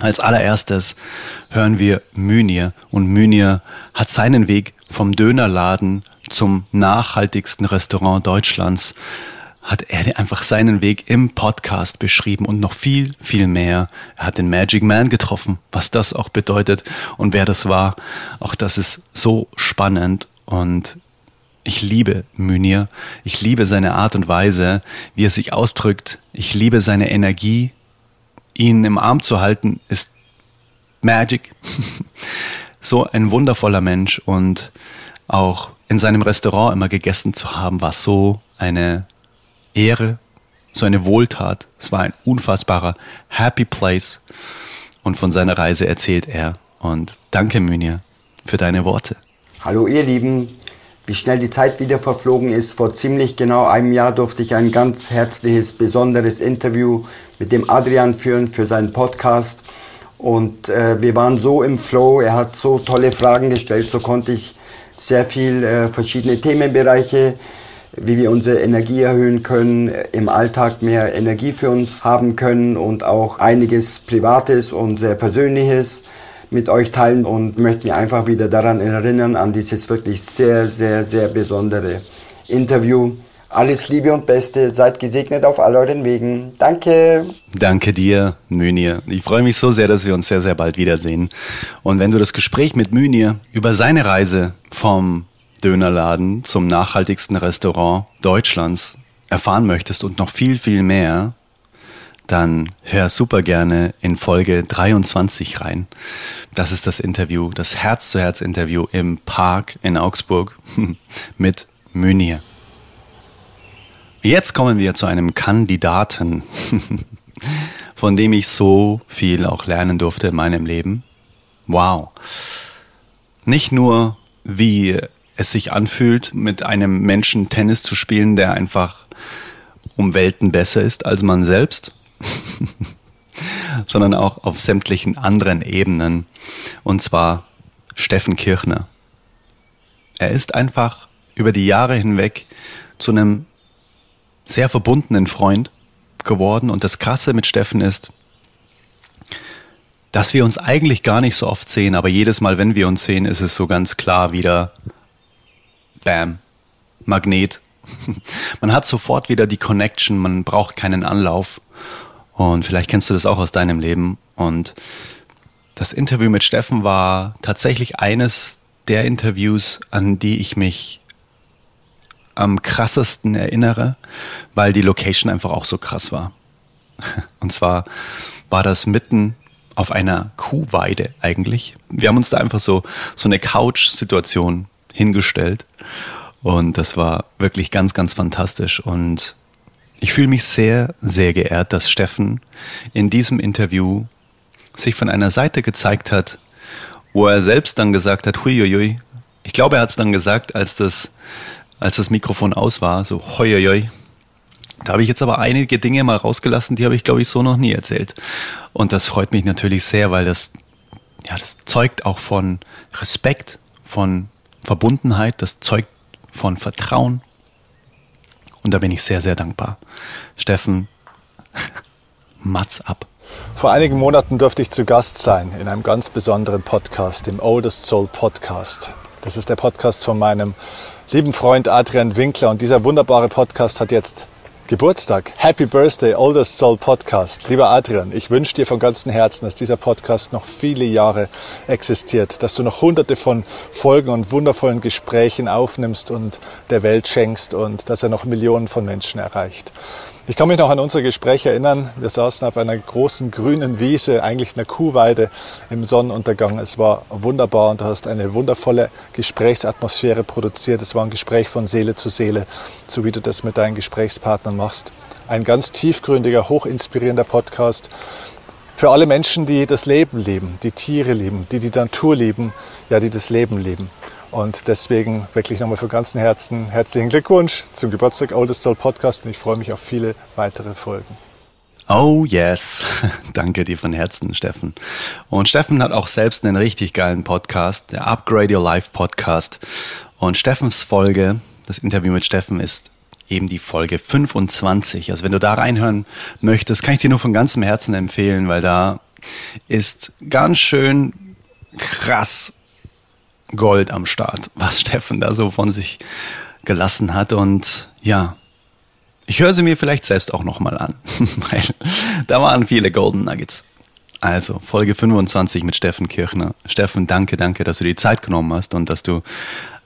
Als allererstes hören wir Mynir und Mynir hat seinen Weg vom Dönerladen zum nachhaltigsten Restaurant Deutschlands hat er einfach seinen Weg im Podcast beschrieben und noch viel, viel mehr. Er hat den Magic Man getroffen, was das auch bedeutet und wer das war. Auch das ist so spannend und ich liebe Mynir. Ich liebe seine Art und Weise, wie er sich ausdrückt. Ich liebe seine Energie. Ihn im Arm zu halten ist Magic. so ein wundervoller Mensch und auch in seinem Restaurant immer gegessen zu haben, war so eine Ehre, so eine Wohltat. Es war ein unfassbarer Happy Place. Und von seiner Reise erzählt er. Und danke, Mynir, für deine Worte. Hallo, ihr Lieben. Wie schnell die Zeit wieder verflogen ist. Vor ziemlich genau einem Jahr durfte ich ein ganz herzliches, besonderes Interview mit dem Adrian führen für seinen Podcast. Und äh, wir waren so im Flow. Er hat so tolle Fragen gestellt. So konnte ich sehr viel äh, verschiedene Themenbereiche wie wir unsere Energie erhöhen können, im Alltag mehr Energie für uns haben können und auch einiges Privates und sehr Persönliches mit euch teilen und möchten einfach wieder daran erinnern, an dieses wirklich sehr, sehr, sehr besondere Interview. Alles Liebe und Beste, seid gesegnet auf all euren Wegen. Danke. Danke dir, Mynir. Ich freue mich so sehr, dass wir uns sehr, sehr bald wiedersehen. Und wenn du das Gespräch mit Mynir über seine Reise vom Dönerladen zum nachhaltigsten Restaurant Deutschlands erfahren möchtest und noch viel, viel mehr, dann hör super gerne in Folge 23 rein. Das ist das Interview, das Herz-zu-Herz-Interview im Park in Augsburg mit Mynir. Jetzt kommen wir zu einem Kandidaten, von dem ich so viel auch lernen durfte in meinem Leben. Wow. Nicht nur, wie es sich anfühlt, mit einem Menschen Tennis zu spielen, der einfach um Welten besser ist als man selbst, sondern auch auf sämtlichen anderen Ebenen. Und zwar Steffen Kirchner. Er ist einfach über die Jahre hinweg zu einem sehr verbundenen Freund geworden. Und das Krasse mit Steffen ist, dass wir uns eigentlich gar nicht so oft sehen, aber jedes Mal, wenn wir uns sehen, ist es so ganz klar wieder, Bam, Magnet. Man hat sofort wieder die Connection, man braucht keinen Anlauf. Und vielleicht kennst du das auch aus deinem Leben. Und das Interview mit Steffen war tatsächlich eines der Interviews, an die ich mich am krassesten erinnere, weil die Location einfach auch so krass war. Und zwar war das mitten auf einer Kuhweide eigentlich. Wir haben uns da einfach so, so eine Couch-Situation hingestellt. Und das war wirklich ganz, ganz fantastisch. Und ich fühle mich sehr, sehr geehrt, dass Steffen in diesem Interview sich von einer Seite gezeigt hat, wo er selbst dann gesagt hat, huiuiui. Ich glaube, er hat es dann gesagt, als das, als das Mikrofon aus war, so huiuiui. Da habe ich jetzt aber einige Dinge mal rausgelassen, die habe ich, glaube ich, so noch nie erzählt. Und das freut mich natürlich sehr, weil das, ja, das zeugt auch von Respekt, von Verbundenheit, das zeugt von Vertrauen. Und da bin ich sehr, sehr dankbar. Steffen, Mats ab. Vor einigen Monaten durfte ich zu Gast sein in einem ganz besonderen Podcast, dem Oldest Soul Podcast. Das ist der Podcast von meinem lieben Freund Adrian Winkler und dieser wunderbare Podcast hat jetzt Geburtstag. Happy Birthday, Oldest Soul Podcast. Lieber Adrian, ich wünsche dir von ganzem Herzen, dass dieser Podcast noch viele Jahre existiert, dass du noch hunderte von Folgen und wundervollen Gesprächen aufnimmst und der Welt schenkst und dass er noch Millionen von Menschen erreicht. Ich kann mich noch an unsere Gespräche erinnern. Wir saßen auf einer großen grünen Wiese, eigentlich einer Kuhweide im Sonnenuntergang. Es war wunderbar und du hast eine wundervolle Gesprächsatmosphäre produziert. Es war ein Gespräch von Seele zu Seele, so wie du das mit deinen Gesprächspartnern machst. Ein ganz tiefgründiger, hochinspirierender Podcast für alle Menschen, die das Leben lieben, die Tiere lieben, die die Natur lieben, ja, die das Leben lieben. Und deswegen wirklich nochmal von ganzem Herzen herzlichen Glückwunsch zum Geburtstag Oldest Soul Podcast und ich freue mich auf viele weitere Folgen. Oh yes, danke dir von Herzen, Steffen. Und Steffen hat auch selbst einen richtig geilen Podcast, der Upgrade Your Life Podcast. Und Steffens Folge, das Interview mit Steffen ist eben die Folge 25. Also wenn du da reinhören möchtest, kann ich dir nur von ganzem Herzen empfehlen, weil da ist ganz schön krass Gold am Start, was Steffen da so von sich gelassen hat. Und ja, ich höre sie mir vielleicht selbst auch nochmal an, weil da waren viele Golden Nuggets. Also, Folge 25 mit Steffen Kirchner. Steffen, danke, danke, dass du die Zeit genommen hast und dass du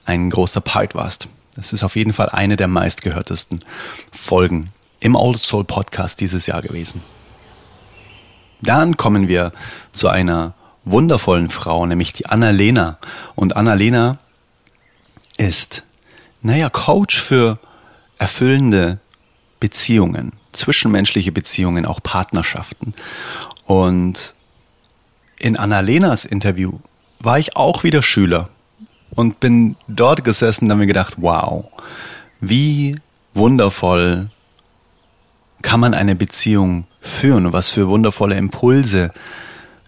ein großer Part warst. Das ist auf jeden Fall eine der meistgehörtesten Folgen im Old Soul Podcast dieses Jahr gewesen. Dann kommen wir zu einer wundervollen Frau, nämlich die Annalena. Und Annalena ist, naja, Coach für erfüllende Beziehungen, zwischenmenschliche Beziehungen, auch Partnerschaften. Und in Annalenas Interview war ich auch wieder Schüler und bin dort gesessen und habe mir gedacht, wow, wie wundervoll kann man eine Beziehung führen und was für wundervolle Impulse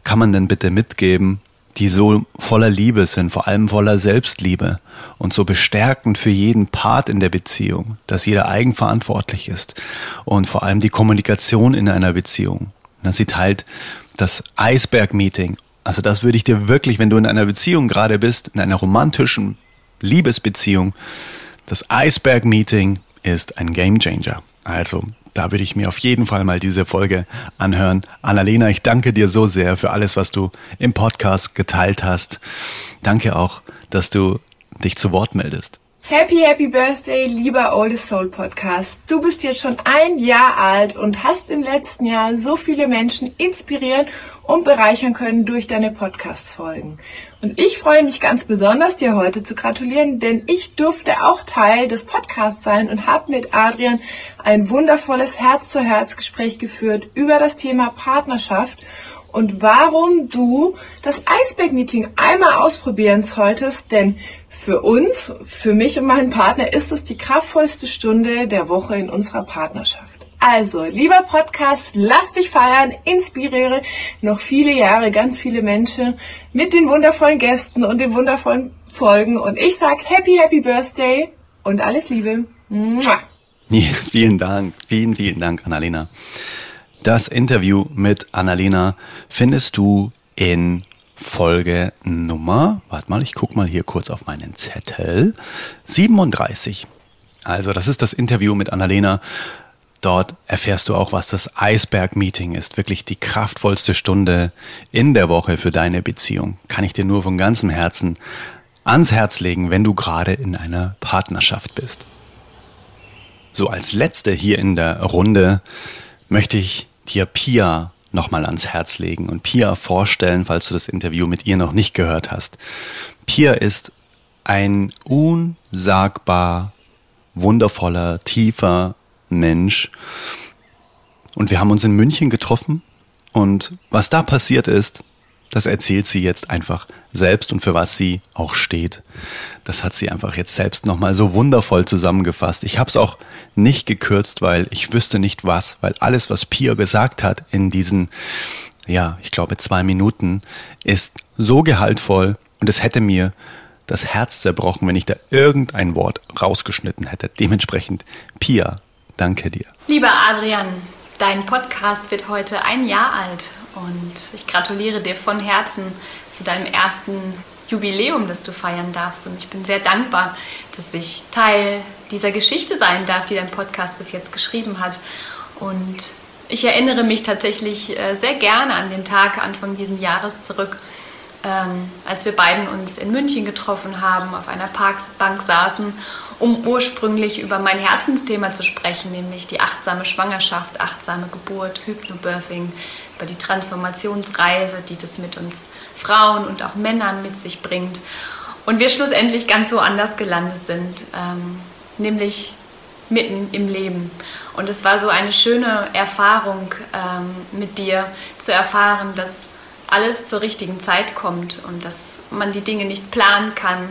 kann man denn bitte mitgeben, die so voller Liebe sind, vor allem voller Selbstliebe und so bestärkend für jeden Part in der Beziehung, dass jeder eigenverantwortlich ist und vor allem die Kommunikation in einer Beziehung. Dass sie teilt das Eisberg-Meeting. Also das würde ich dir wirklich, wenn du in einer Beziehung gerade bist, in einer romantischen Liebesbeziehung, das Eisberg-Meeting ist ein Gamechanger. Also da würde ich mir auf jeden Fall mal diese Folge anhören. Annalena, ich danke dir so sehr für alles, was du im Podcast geteilt hast. Danke auch, dass du dich zu Wort meldest. Happy, happy Birthday, lieber Oldest Soul Podcast. Du bist jetzt schon ein Jahr alt und hast im letzten Jahr so viele Menschen inspirieren und bereichern können durch deine Podcast-Folgen. Und ich freue mich ganz besonders, dir heute zu gratulieren, denn ich durfte auch Teil des Podcasts sein und habe mit Adrian ein wundervolles Herz-zu-Herz-Gespräch geführt über das Thema Partnerschaft und warum du das Eisberg-Meeting einmal ausprobieren solltest, denn für uns, für mich und meinen Partner ist es die kraftvollste Stunde der Woche in unserer Partnerschaft. Also, lieber Podcast, lass dich feiern, inspiriere noch viele Jahre ganz viele Menschen mit den wundervollen Gästen und den wundervollen Folgen. Und ich sag Happy, Happy Birthday und alles Liebe. Ja, vielen Dank, vielen, vielen Dank, Annalena. Das Interview mit Annalena findest du in Folge Nummer, warte mal, ich guck mal hier kurz auf meinen Zettel, 37. Also, das ist das Interview mit Annalena Dort erfährst du auch, was das Eisberg-Meeting ist. Wirklich die kraftvollste Stunde in der Woche für deine Beziehung. Kann ich dir nur von ganzem Herzen ans Herz legen, wenn du gerade in einer Partnerschaft bist. So als letzte hier in der Runde möchte ich dir Pia nochmal ans Herz legen und Pia vorstellen, falls du das Interview mit ihr noch nicht gehört hast. Pia ist ein unsagbar wundervoller, tiefer Mensch. Und wir haben uns in München getroffen und was da passiert ist, das erzählt sie jetzt einfach selbst und für was sie auch steht. Das hat sie einfach jetzt selbst nochmal so wundervoll zusammengefasst. Ich habe es auch nicht gekürzt, weil ich wüsste nicht was, weil alles, was Pia gesagt hat in diesen, ja, ich glaube zwei Minuten, ist so gehaltvoll und es hätte mir das Herz zerbrochen, wenn ich da irgendein Wort rausgeschnitten hätte. Dementsprechend, Pia, danke dir. Lieber Adrian, dein Podcast wird heute ein Jahr alt und ich gratuliere dir von Herzen zu deinem ersten Jubiläum, das du feiern darfst. Und ich bin sehr dankbar, dass ich Teil dieser Geschichte sein darf, die dein Podcast bis jetzt geschrieben hat. Und ich erinnere mich tatsächlich äh, sehr gerne an den Tag Anfang dieses Jahres zurück, ähm, als wir beiden uns in München getroffen haben, auf einer Parkbank saßen, um ursprünglich über mein Herzensthema zu sprechen, nämlich die achtsame Schwangerschaft, achtsame Geburt, Hypnobirthing, über die Transformationsreise, die das mit uns Frauen und auch Männern mit sich bringt. Und wir schlussendlich ganz so anders gelandet sind, ähm, nämlich mitten im Leben. Und es war so eine schöne Erfahrung ähm, mit dir zu erfahren, dass alles zur richtigen Zeit kommt und dass man die Dinge nicht planen kann,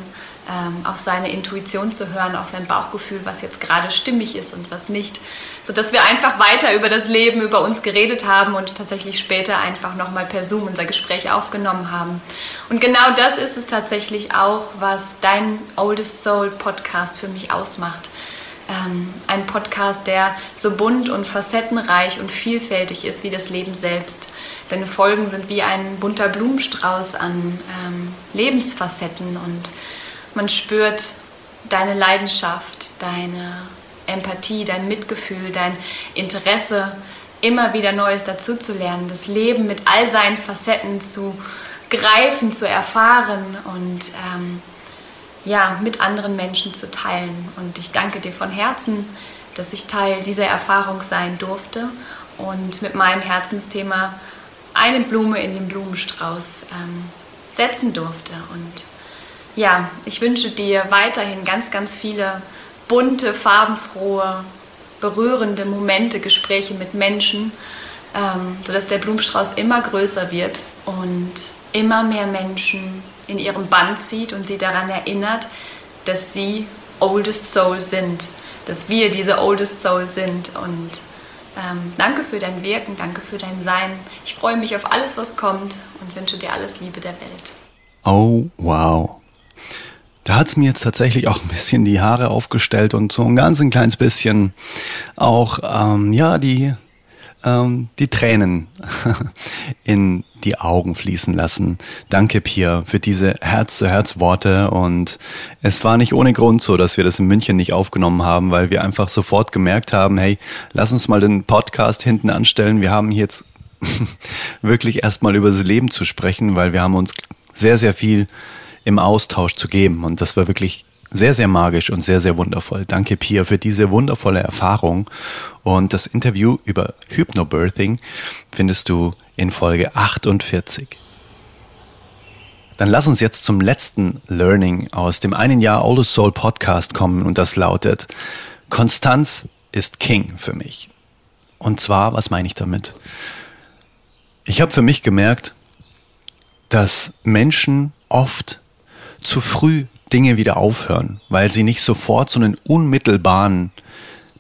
ähm, auf seine Intuition zu hören, auf sein Bauchgefühl, was jetzt gerade stimmig ist und was nicht, sodass wir einfach weiter über das Leben, über uns geredet haben und tatsächlich später einfach nochmal per Zoom unser Gespräch aufgenommen haben. Und genau das ist es tatsächlich auch, was dein Oldest Soul Podcast für mich ausmacht. Ähm, ein Podcast, der so bunt und facettenreich und vielfältig ist wie das Leben selbst. Deine Folgen sind wie ein bunter Blumenstrauß an ähm, Lebensfacetten und man spürt deine Leidenschaft, deine Empathie, dein Mitgefühl, dein Interesse, immer wieder Neues dazuzulernen, das Leben mit all seinen Facetten zu greifen, zu erfahren und ähm, ja, mit anderen Menschen zu teilen. Und ich danke dir von Herzen, dass ich Teil dieser Erfahrung sein durfte und mit meinem Herzensthema eine Blume in den Blumenstrauß ähm, setzen durfte. Und ja, ich wünsche dir weiterhin ganz, ganz viele bunte, farbenfrohe, berührende Momente, Gespräche mit Menschen, ähm, sodass der Blumenstrauß immer größer wird und immer mehr Menschen in ihrem Band zieht und sie daran erinnert, dass sie Oldest Soul sind, dass wir diese Oldest Soul sind. Und ähm, danke für dein Wirken, danke für dein Sein. Ich freue mich auf alles, was kommt und wünsche dir alles Liebe der Welt. Oh, wow. Da hat es mir jetzt tatsächlich auch ein bisschen die Haare aufgestellt und so ein ganz ein kleines bisschen auch, ähm, ja, die, ähm, die Tränen in die Augen fließen lassen. Danke, Pia, für diese Herz-zu-Herz-Worte. Und es war nicht ohne Grund so, dass wir das in München nicht aufgenommen haben, weil wir einfach sofort gemerkt haben, hey, lass uns mal den Podcast hinten anstellen. Wir haben jetzt wirklich erstmal über das Leben zu sprechen, weil wir haben uns sehr, sehr viel im Austausch zu geben. Und das war wirklich sehr, sehr magisch und sehr, sehr wundervoll. Danke, Pia, für diese wundervolle Erfahrung. Und das Interview über Hypnobirthing findest du in Folge 48. Dann lass uns jetzt zum letzten Learning aus dem einen Jahr Oldest Soul Podcast kommen und das lautet, Konstanz ist King für mich. Und zwar, was meine ich damit? Ich habe für mich gemerkt, dass Menschen oft zu früh Dinge wieder aufhören, weil sie nicht sofort so einen unmittelbaren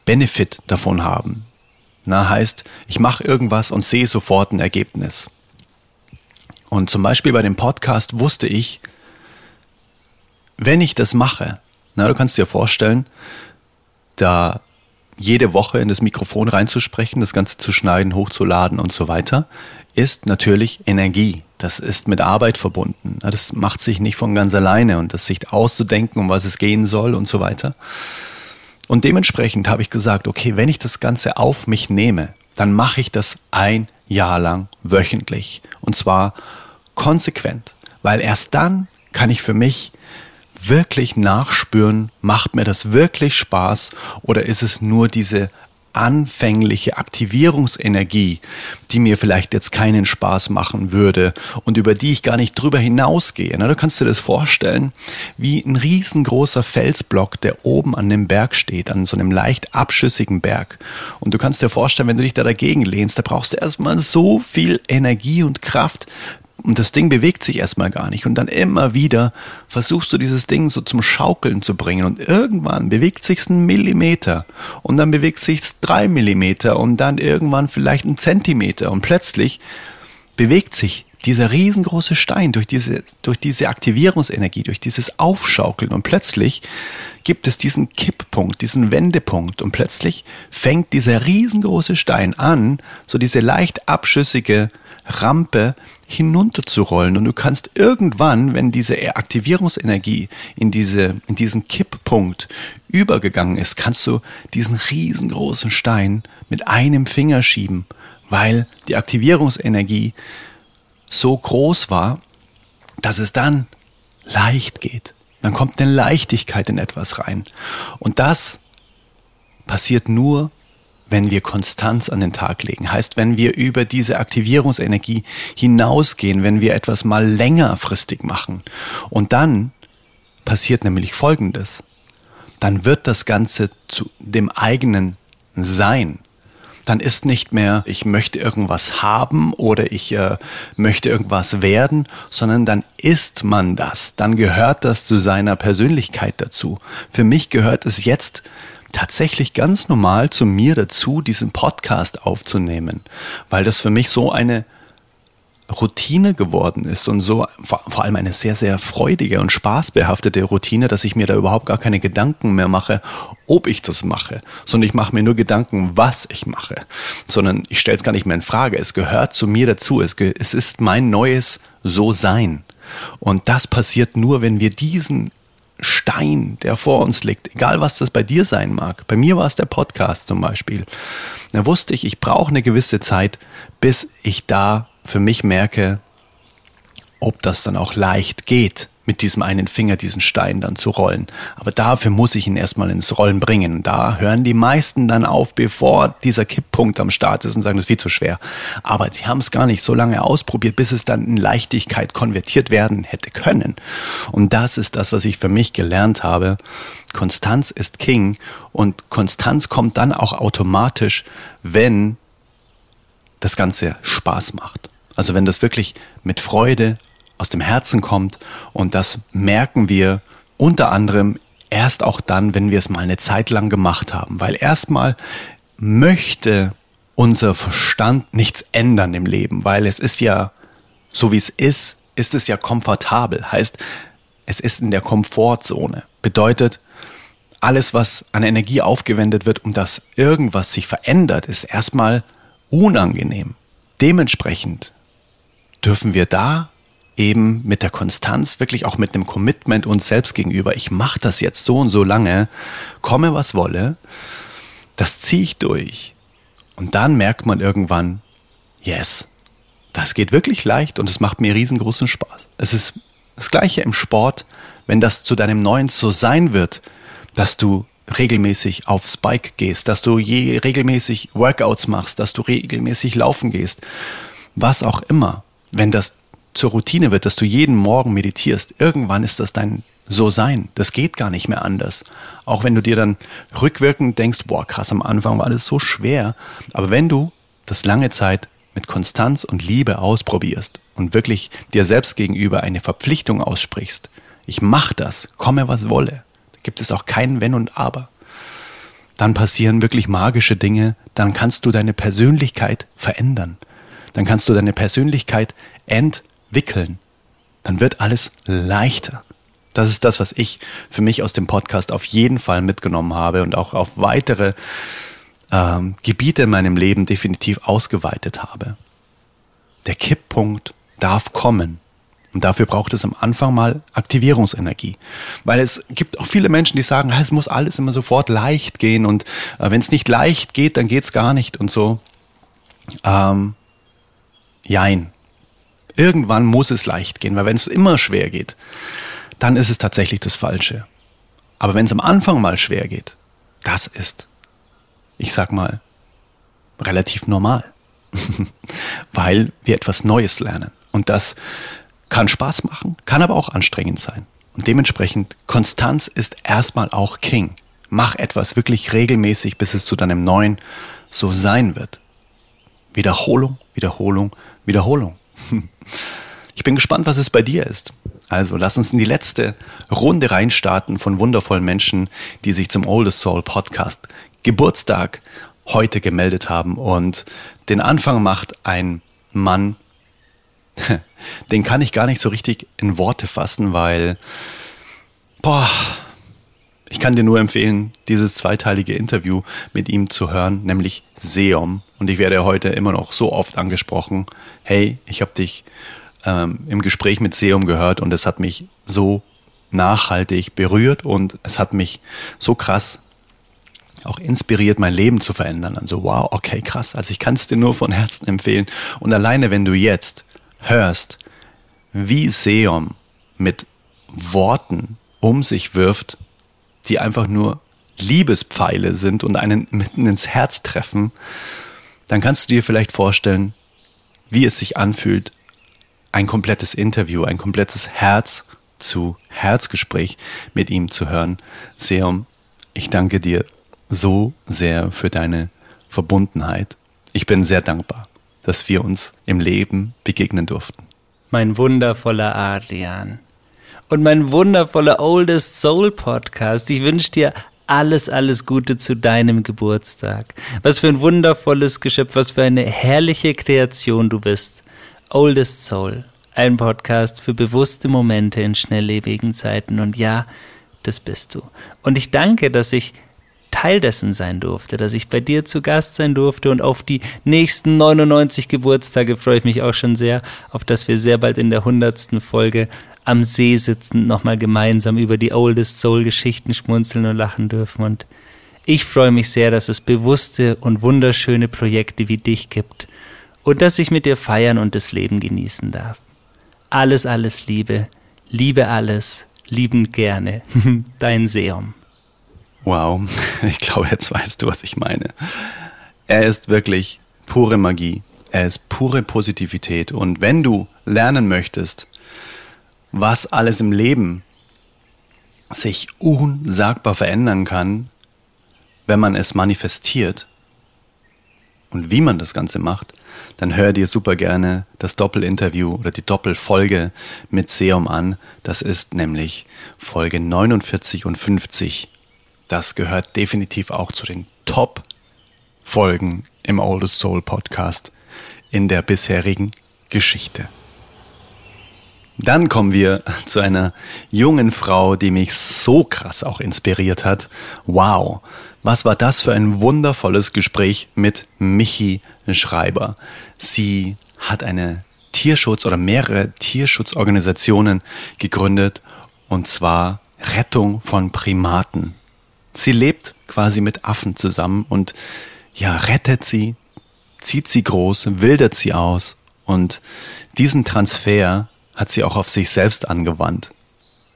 Benefit davon haben. Na, heißt, ich mache irgendwas und sehe sofort ein Ergebnis. Und zum Beispiel bei dem Podcast wusste ich, wenn ich das mache, na, du kannst dir vorstellen, da jede Woche in das Mikrofon reinzusprechen, das Ganze zu schneiden, hochzuladen und so weiter, ist natürlich Energie. Das ist mit Arbeit verbunden. Das macht sich nicht von ganz alleine und das sich auszudenken, um was es gehen soll und so weiter. Und dementsprechend habe ich gesagt, okay, wenn ich das Ganze auf mich nehme, dann mache ich das ein Jahr lang wöchentlich. Und zwar konsequent. Weil erst dann kann ich für mich wirklich nachspüren, macht mir das wirklich Spaß oder ist es nur diese anfängliche Aktivierungsenergie, die mir vielleicht jetzt keinen Spaß machen würde und über die ich gar nicht drüber hinausgehe. Na, du kannst dir das vorstellen, wie ein riesengroßer Felsblock, der oben an dem Berg steht, an so einem leicht abschüssigen Berg. Und du kannst dir vorstellen, wenn du dich da dagegen lehnst, da brauchst du erstmal so viel Energie und Kraft, und das Ding bewegt sich erstmal gar nicht. Und dann immer wieder versuchst du dieses Ding so zum Schaukeln zu bringen. Und irgendwann bewegt sich's einen Millimeter. Und dann bewegt sich's drei Millimeter. Und dann irgendwann vielleicht einen Zentimeter. Und plötzlich bewegt sich dieser riesengroße Stein durch diese, durch diese Aktivierungsenergie, durch dieses Aufschaukeln. Und plötzlich gibt es diesen Kipppunkt, diesen Wendepunkt. Und plötzlich fängt dieser riesengroße Stein an, so diese leicht abschüssige Rampe hinunterzurollen und du kannst irgendwann, wenn diese Aktivierungsenergie in diese, in diesen Kipppunkt übergegangen ist, kannst du diesen riesengroßen Stein mit einem Finger schieben, weil die Aktivierungsenergie so groß war, dass es dann leicht geht. Dann kommt eine Leichtigkeit in etwas rein. Und das passiert nur, wenn wir Konstanz an den Tag legen. Heißt, wenn wir über diese Aktivierungsenergie hinausgehen, wenn wir etwas mal längerfristig machen. Und dann passiert nämlich Folgendes. Dann wird das Ganze zu dem eigenen Sein. Dann ist nicht mehr, ich möchte irgendwas haben oder ich äh, möchte irgendwas werden, sondern dann ist man das. Dann gehört das zu seiner Persönlichkeit dazu. Für mich gehört es jetzt tatsächlich ganz normal zu mir dazu, diesen Podcast aufzunehmen, weil das für mich so eine Routine geworden ist und so vor, allem eine sehr, sehr freudige und spaßbehaftete Routine, dass ich mir da überhaupt gar keine Gedanken mehr mache, ob ich das mache, sondern ich mache mir nur Gedanken, was ich mache, sondern ich stelle es gar nicht mehr in Frage. Es gehört zu mir dazu. Es, es ist mein neues So-Sein. Und das passiert nur, wenn wir diesen Stein, der vor uns liegt, egal was das bei dir sein mag. Bei mir war es der Podcast zum Beispiel. Da wusste ich, ich brauche eine gewisse Zeit, bis ich da für mich merke, ob das dann auch leicht geht mit diesem einen Finger diesen Stein dann zu rollen. Aber dafür muss ich ihn erstmal ins Rollen bringen. Da hören die meisten dann auf, bevor dieser Kipppunkt am Start ist und sagen, das ist viel zu schwer. Aber sie haben es gar nicht so lange ausprobiert, bis es dann in Leichtigkeit konvertiert werden hätte können. Und das ist das, was ich für mich gelernt habe. Konstanz ist King und Konstanz kommt dann auch automatisch, wenn das Ganze Spaß macht. Also wenn das wirklich mit Freude aus dem Herzen kommt. Und das merken wir unter anderem erst auch dann, wenn wir es mal eine Zeit lang gemacht haben. Weil erstmal möchte unser Verstand nichts ändern im Leben, weil es ist ja, so wie es ist, ist es ja komfortabel. Heißt, es ist in der Komfortzone. Bedeutet, alles, was an Energie aufgewendet wird, um dass irgendwas sich verändert, ist erstmal unangenehm. Dementsprechend dürfen wir da eben mit der Konstanz, wirklich auch mit einem Commitment uns selbst gegenüber, ich mache das jetzt so und so lange, komme was wolle, das ziehe ich durch. Und dann merkt man irgendwann, yes, das geht wirklich leicht und es macht mir riesengroßen Spaß. Es ist das gleiche im Sport, wenn das zu deinem neuen so sein wird, dass du regelmäßig aufs Bike gehst, dass du je regelmäßig Workouts machst, dass du regelmäßig laufen gehst, was auch immer. Wenn das zur Routine wird, dass du jeden Morgen meditierst, irgendwann ist das dein So-Sein. Das geht gar nicht mehr anders. Auch wenn du dir dann rückwirkend denkst, boah, krass, am Anfang war alles so schwer. Aber wenn du das lange Zeit mit Konstanz und Liebe ausprobierst und wirklich dir selbst gegenüber eine Verpflichtung aussprichst, ich mach das, komme was wolle, da gibt es auch kein Wenn und Aber. Dann passieren wirklich magische Dinge, dann kannst du deine Persönlichkeit verändern. Dann kannst du deine Persönlichkeit entwickeln wickeln, dann wird alles leichter. Das ist das, was ich für mich aus dem Podcast auf jeden Fall mitgenommen habe und auch auf weitere ähm, Gebiete in meinem Leben definitiv ausgeweitet habe. Der Kipppunkt darf kommen. Und dafür braucht es am Anfang mal Aktivierungsenergie. Weil es gibt auch viele Menschen, die sagen, es muss alles immer sofort leicht gehen und äh, wenn es nicht leicht geht, dann geht es gar nicht und so. Ähm, jein. Irgendwann muss es leicht gehen, weil wenn es immer schwer geht, dann ist es tatsächlich das Falsche. Aber wenn es am Anfang mal schwer geht, das ist, ich sag mal, relativ normal. weil wir etwas Neues lernen. Und das kann Spaß machen, kann aber auch anstrengend sein. Und dementsprechend, Konstanz ist erstmal auch King. Mach etwas wirklich regelmäßig, bis es zu deinem Neuen so sein wird. Wiederholung, Wiederholung, Wiederholung. Ich bin gespannt, was es bei dir ist. Also lass uns in die letzte Runde reinstarten von wundervollen Menschen, die sich zum Oldest Soul Podcast Geburtstag heute gemeldet haben. Und den Anfang macht ein Mann, den kann ich gar nicht so richtig in Worte fassen, weil, boah, ich kann dir nur empfehlen, dieses zweiteilige Interview mit ihm zu hören, nämlich Seom. Und ich werde heute immer noch so oft angesprochen, hey, ich habe dich ähm, im Gespräch mit Seom gehört und es hat mich so nachhaltig berührt und es hat mich so krass auch inspiriert, mein Leben zu verändern. Also wow, okay, krass. Also ich kann es dir nur von Herzen empfehlen. Und alleine, wenn du jetzt hörst, wie Seom mit Worten um sich wirft, die einfach nur Liebespfeile sind und einen mitten ins Herz treffen, dann kannst du dir vielleicht vorstellen, wie es sich anfühlt, ein komplettes Interview, ein komplettes Herz zu Herzgespräch mit ihm zu hören. Seom, ich danke dir so sehr für deine Verbundenheit. Ich bin sehr dankbar, dass wir uns im Leben begegnen durften. Mein wundervoller Adrian und mein wundervoller Oldest Soul Podcast. Ich wünsche dir alles, alles Gute zu deinem Geburtstag. Was für ein wundervolles Geschöpf, was für eine herrliche Kreation du bist. Oldest Soul, ein Podcast für bewusste Momente in schnelllebigen Zeiten. Und ja, das bist du. Und ich danke, dass ich Teil dessen sein durfte, dass ich bei dir zu Gast sein durfte und auf die nächsten 99 Geburtstage freue ich mich auch schon sehr, auf dass wir sehr bald in der 100. Folge am See sitzend nochmal gemeinsam über die Oldest Soul Geschichten schmunzeln und lachen dürfen. Und ich freue mich sehr, dass es bewusste und wunderschöne Projekte wie dich gibt und dass ich mit dir feiern und das Leben genießen darf. Alles, alles Liebe, liebe alles, liebend gerne. Dein Seum. Wow, ich glaube, jetzt weißt du, was ich meine. Er ist wirklich pure Magie. Er ist pure Positivität. Und wenn du lernen möchtest, was alles im Leben sich unsagbar verändern kann, wenn man es manifestiert und wie man das Ganze macht, dann hör dir super gerne das Doppelinterview oder die Doppelfolge mit Seum an. Das ist nämlich Folge 49 und 50. Das gehört definitiv auch zu den Top-Folgen im Oldest Soul Podcast in der bisherigen Geschichte. Dann kommen wir zu einer jungen Frau, die mich so krass auch inspiriert hat. Wow, was war das für ein wundervolles Gespräch mit Michi Schreiber. Sie hat eine Tierschutz oder mehrere Tierschutzorganisationen gegründet und zwar Rettung von Primaten. Sie lebt quasi mit Affen zusammen und ja, rettet sie, zieht sie groß, wildert sie aus und diesen Transfer hat sie auch auf sich selbst angewandt.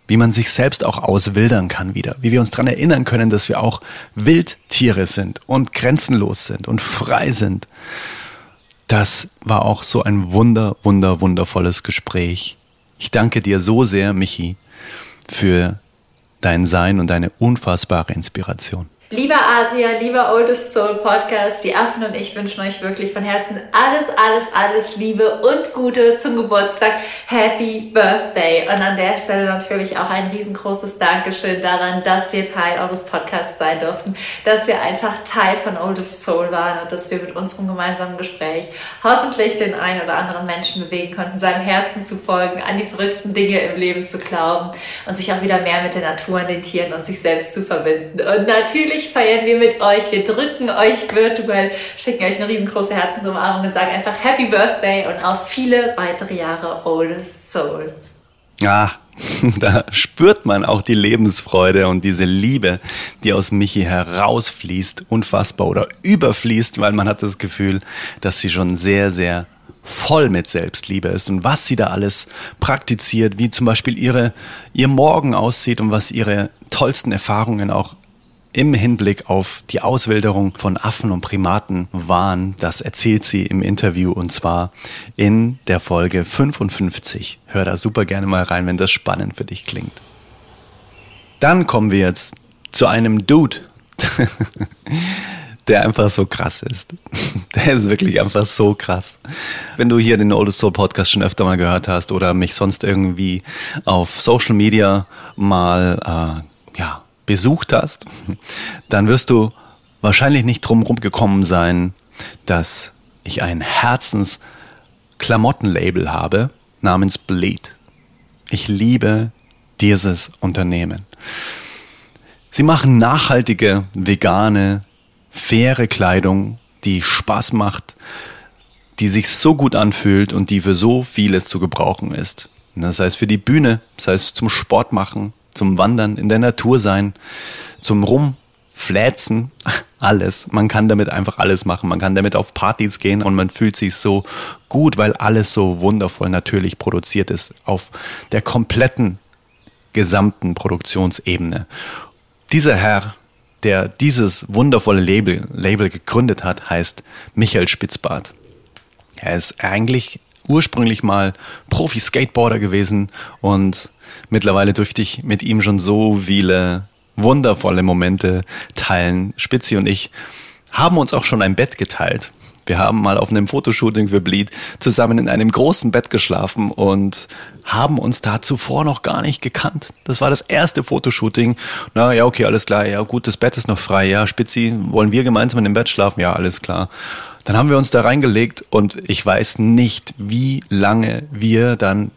Wie man sich selbst auch auswildern kann wieder. Wie wir uns daran erinnern können, dass wir auch Wildtiere sind und grenzenlos sind und frei sind. Das war auch so ein wunder, wunder, wundervolles Gespräch. Ich danke dir so sehr, Michi, für dein Sein und deine unfassbare Inspiration. Lieber Adrian, lieber Oldest Soul Podcast, die Affen und ich wünschen euch wirklich von Herzen alles, alles, alles Liebe und Gute zum Geburtstag. Happy Birthday! Und an der Stelle natürlich auch ein riesengroßes Dankeschön daran, dass wir Teil eures Podcasts sein durften, dass wir einfach Teil von Oldest Soul waren und dass wir mit unserem gemeinsamen Gespräch hoffentlich den einen oder anderen Menschen bewegen konnten, seinem Herzen zu folgen, an die verrückten Dinge im Leben zu glauben und sich auch wieder mehr mit der Natur und den Tieren und sich selbst zu verbinden. Und natürlich natürlich feiern wir mit euch. Wir drücken euch virtuell, schicken euch eine riesengroße Herzensumarmung und sagen einfach Happy Birthday und auf viele weitere Jahre Oldest Soul. Ja, da spürt man auch die Lebensfreude und diese Liebe, die aus Michi herausfließt, unfassbar oder überfließt, weil man hat das Gefühl, dass sie schon sehr, sehr voll mit Selbstliebe ist und was sie da alles praktiziert, wie zum Beispiel ihre, ihr Morgen aussieht und was ihre tollsten Erfahrungen auch im Hinblick auf die Auswilderung von Affen und Primaten waren. Das erzählt sie im Interview und zwar in der Folge 55. Hör da super gerne mal rein, wenn das spannend für dich klingt. Dann kommen wir jetzt zu einem Dude. der einfach so krass ist. Der ist wirklich einfach so krass. Wenn du hier den Oldest Soul Podcast schon öfter mal gehört hast oder mich sonst irgendwie auf Social Media mal äh, ja, besucht hast, dann wirst du wahrscheinlich nicht drum gekommen sein, dass ich ein Herzens-Klamottenlabel habe namens Bleed. Ich liebe dieses Unternehmen. Sie machen nachhaltige, vegane, faire Kleidung, die Spaß macht, die sich so gut anfühlt und die für so vieles zu gebrauchen ist. Das heißt für die Bühne, das heißt zum Sport machen, zum Wandern, in der Natur sein, zum Rumflätzen, alles. Man kann damit einfach alles machen. Man kann damit auf Partys gehen und man fühlt sich so gut, weil alles so wundervoll natürlich produziert ist auf der kompletten gesamten Produktionsebene. Dieser Herr der dieses wundervolle Label, Label gegründet hat, heißt Michael Spitzbart. Er ist eigentlich ursprünglich mal Profi-Skateboarder gewesen und mittlerweile durfte ich mit ihm schon so viele wundervolle Momente teilen. Spitzi und ich haben uns auch schon ein Bett geteilt. Wir haben mal auf einem Fotoshooting für Bleed zusammen in einem großen Bett geschlafen und haben uns da zuvor noch gar nicht gekannt. Das war das erste Fotoshooting. Na ja, okay, alles klar. Ja, gut, das Bett ist noch frei. Ja, Spitzi, wollen wir gemeinsam in dem Bett schlafen? Ja, alles klar. Dann haben wir uns da reingelegt und ich weiß nicht, wie lange wir dann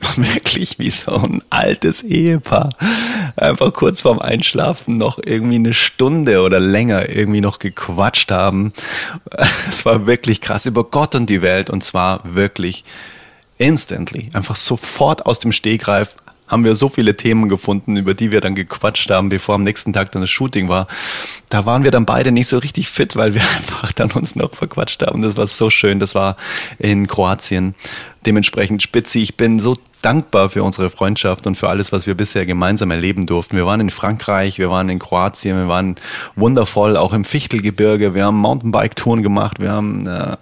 wirklich wie so ein altes Ehepaar einfach kurz vorm Einschlafen noch irgendwie eine Stunde oder länger irgendwie noch gequatscht haben. Es war wirklich krass über Gott und die Welt und zwar wirklich instantly, einfach sofort aus dem Stegreif haben wir so viele Themen gefunden, über die wir dann gequatscht haben, bevor am nächsten Tag dann das Shooting war. Da waren wir dann beide nicht so richtig fit, weil wir einfach dann uns noch verquatscht haben. Das war so schön. Das war in Kroatien. Dementsprechend spitzi. Ich bin so dankbar für unsere Freundschaft und für alles, was wir bisher gemeinsam erleben durften. Wir waren in Frankreich, wir waren in Kroatien, wir waren wundervoll, auch im Fichtelgebirge. Wir haben Mountainbike-Touren gemacht, wir haben, äh,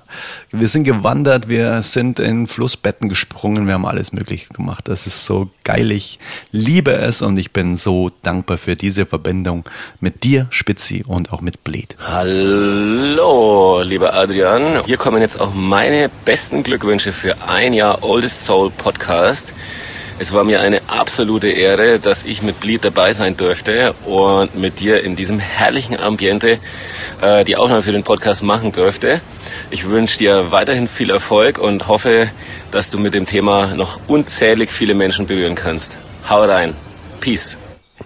wir sind gewandert, wir sind in Flussbetten gesprungen, wir haben alles Mögliche gemacht. Das ist so geil. Ich liebe es und ich bin so dankbar für diese Verbindung mit dir, Spitzi, und auch mit Bled. Hallo, lieber Adrian. Hier kommen jetzt auch meine besten Glückwünsche für ein Jahr Oldest Soul Podcast. Es war mir eine absolute Ehre, dass ich mit Bleed dabei sein durfte und mit dir in diesem herrlichen Ambiente äh, die Aufnahme für den Podcast machen durfte. Ich wünsche dir weiterhin viel Erfolg und hoffe, dass du mit dem Thema noch unzählig viele Menschen berühren kannst. Hau rein. Peace.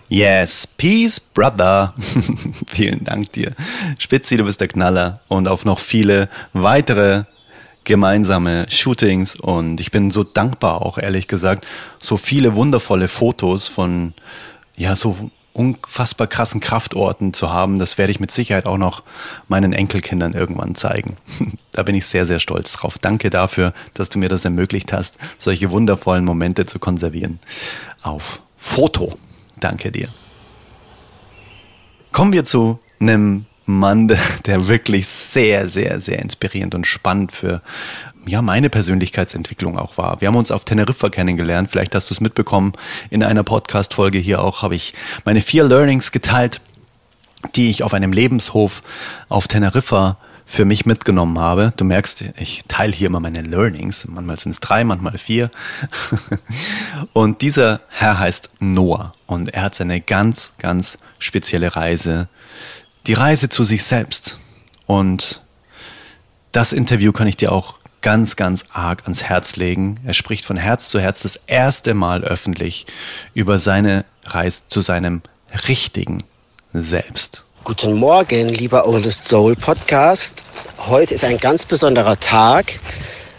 Yes, peace, brother. Vielen Dank dir. Spitzi, du bist der Knaller und auf noch viele weitere gemeinsame Shootings und ich bin so dankbar auch ehrlich gesagt, so viele wundervolle Fotos von ja so unfassbar krassen Kraftorten zu haben. Das werde ich mit Sicherheit auch noch meinen Enkelkindern irgendwann zeigen. Da bin ich sehr, sehr stolz drauf. Danke dafür, dass du mir das ermöglicht hast, solche wundervollen Momente zu konservieren. Auf Foto. Danke dir. Kommen wir zu einem Mann, der wirklich sehr, sehr, sehr inspirierend und spannend für ja, meine Persönlichkeitsentwicklung auch war. Wir haben uns auf Teneriffa kennengelernt. Vielleicht hast du es mitbekommen. In einer Podcast-Folge hier auch habe ich meine vier Learnings geteilt, die ich auf einem Lebenshof auf Teneriffa für mich mitgenommen habe. Du merkst, ich teile hier immer meine Learnings. Manchmal sind es drei, manchmal vier. und dieser Herr heißt Noah und er hat seine ganz, ganz spezielle Reise die Reise zu sich selbst. Und das Interview kann ich dir auch ganz, ganz arg ans Herz legen. Er spricht von Herz zu Herz das erste Mal öffentlich über seine Reise zu seinem richtigen Selbst. Guten Morgen, lieber Oldest Soul Podcast. Heute ist ein ganz besonderer Tag.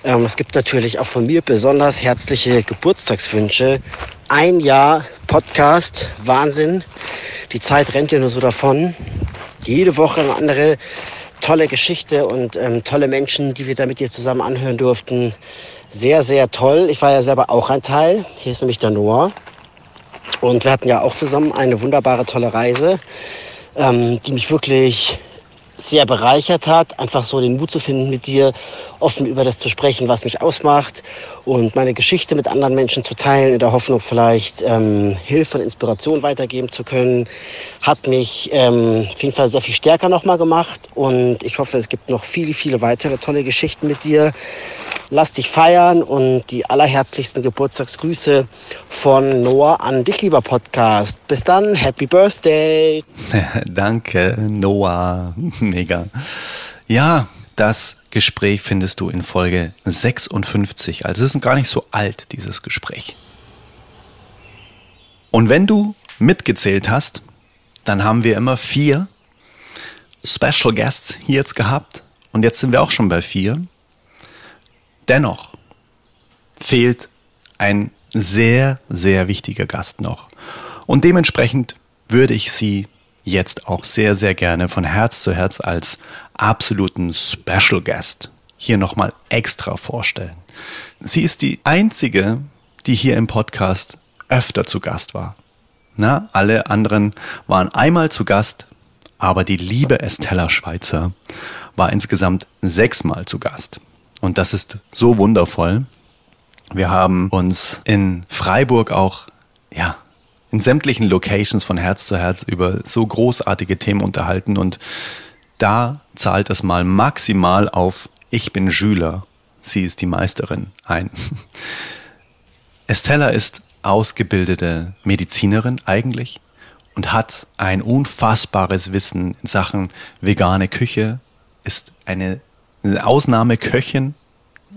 Ähm, es gibt natürlich auch von mir besonders herzliche Geburtstagswünsche. Ein Jahr Podcast, Wahnsinn. Die Zeit rennt ja nur so davon. Jede Woche eine andere tolle Geschichte und ähm, tolle Menschen, die wir da mit dir zusammen anhören durften. Sehr, sehr toll. Ich war ja selber auch ein Teil. Hier ist nämlich der Noah. Und wir hatten ja auch zusammen eine wunderbare, tolle Reise, ähm, die mich wirklich sehr bereichert hat, einfach so den Mut zu finden, mit dir offen über das zu sprechen, was mich ausmacht und meine Geschichte mit anderen Menschen zu teilen, in der Hoffnung vielleicht ähm, Hilfe und Inspiration weitergeben zu können, hat mich ähm, auf jeden Fall sehr viel stärker nochmal gemacht und ich hoffe, es gibt noch viele, viele weitere tolle Geschichten mit dir. Lass dich feiern und die allerherzlichsten Geburtstagsgrüße von Noah an dich, lieber Podcast. Bis dann, Happy Birthday! Danke, Noah. Mega. Ja, das Gespräch findest du in Folge 56. Also es ist gar nicht so alt, dieses Gespräch. Und wenn du mitgezählt hast, dann haben wir immer vier Special Guests hier jetzt gehabt. Und jetzt sind wir auch schon bei vier. Dennoch fehlt ein sehr, sehr wichtiger Gast noch. Und dementsprechend würde ich sie jetzt auch sehr, sehr gerne von Herz zu Herz als absoluten Special Guest hier nochmal extra vorstellen. Sie ist die einzige, die hier im Podcast öfter zu Gast war. Na, alle anderen waren einmal zu Gast, aber die liebe Estella Schweizer war insgesamt sechsmal zu Gast. Und das ist so wundervoll. Wir haben uns in Freiburg auch, ja, in sämtlichen Locations von Herz zu Herz über so großartige Themen unterhalten und da zahlt es mal maximal auf Ich bin Schüler, sie ist die Meisterin ein. Estella ist ausgebildete Medizinerin eigentlich und hat ein unfassbares Wissen in Sachen vegane Küche, ist eine Ausnahmeköchin,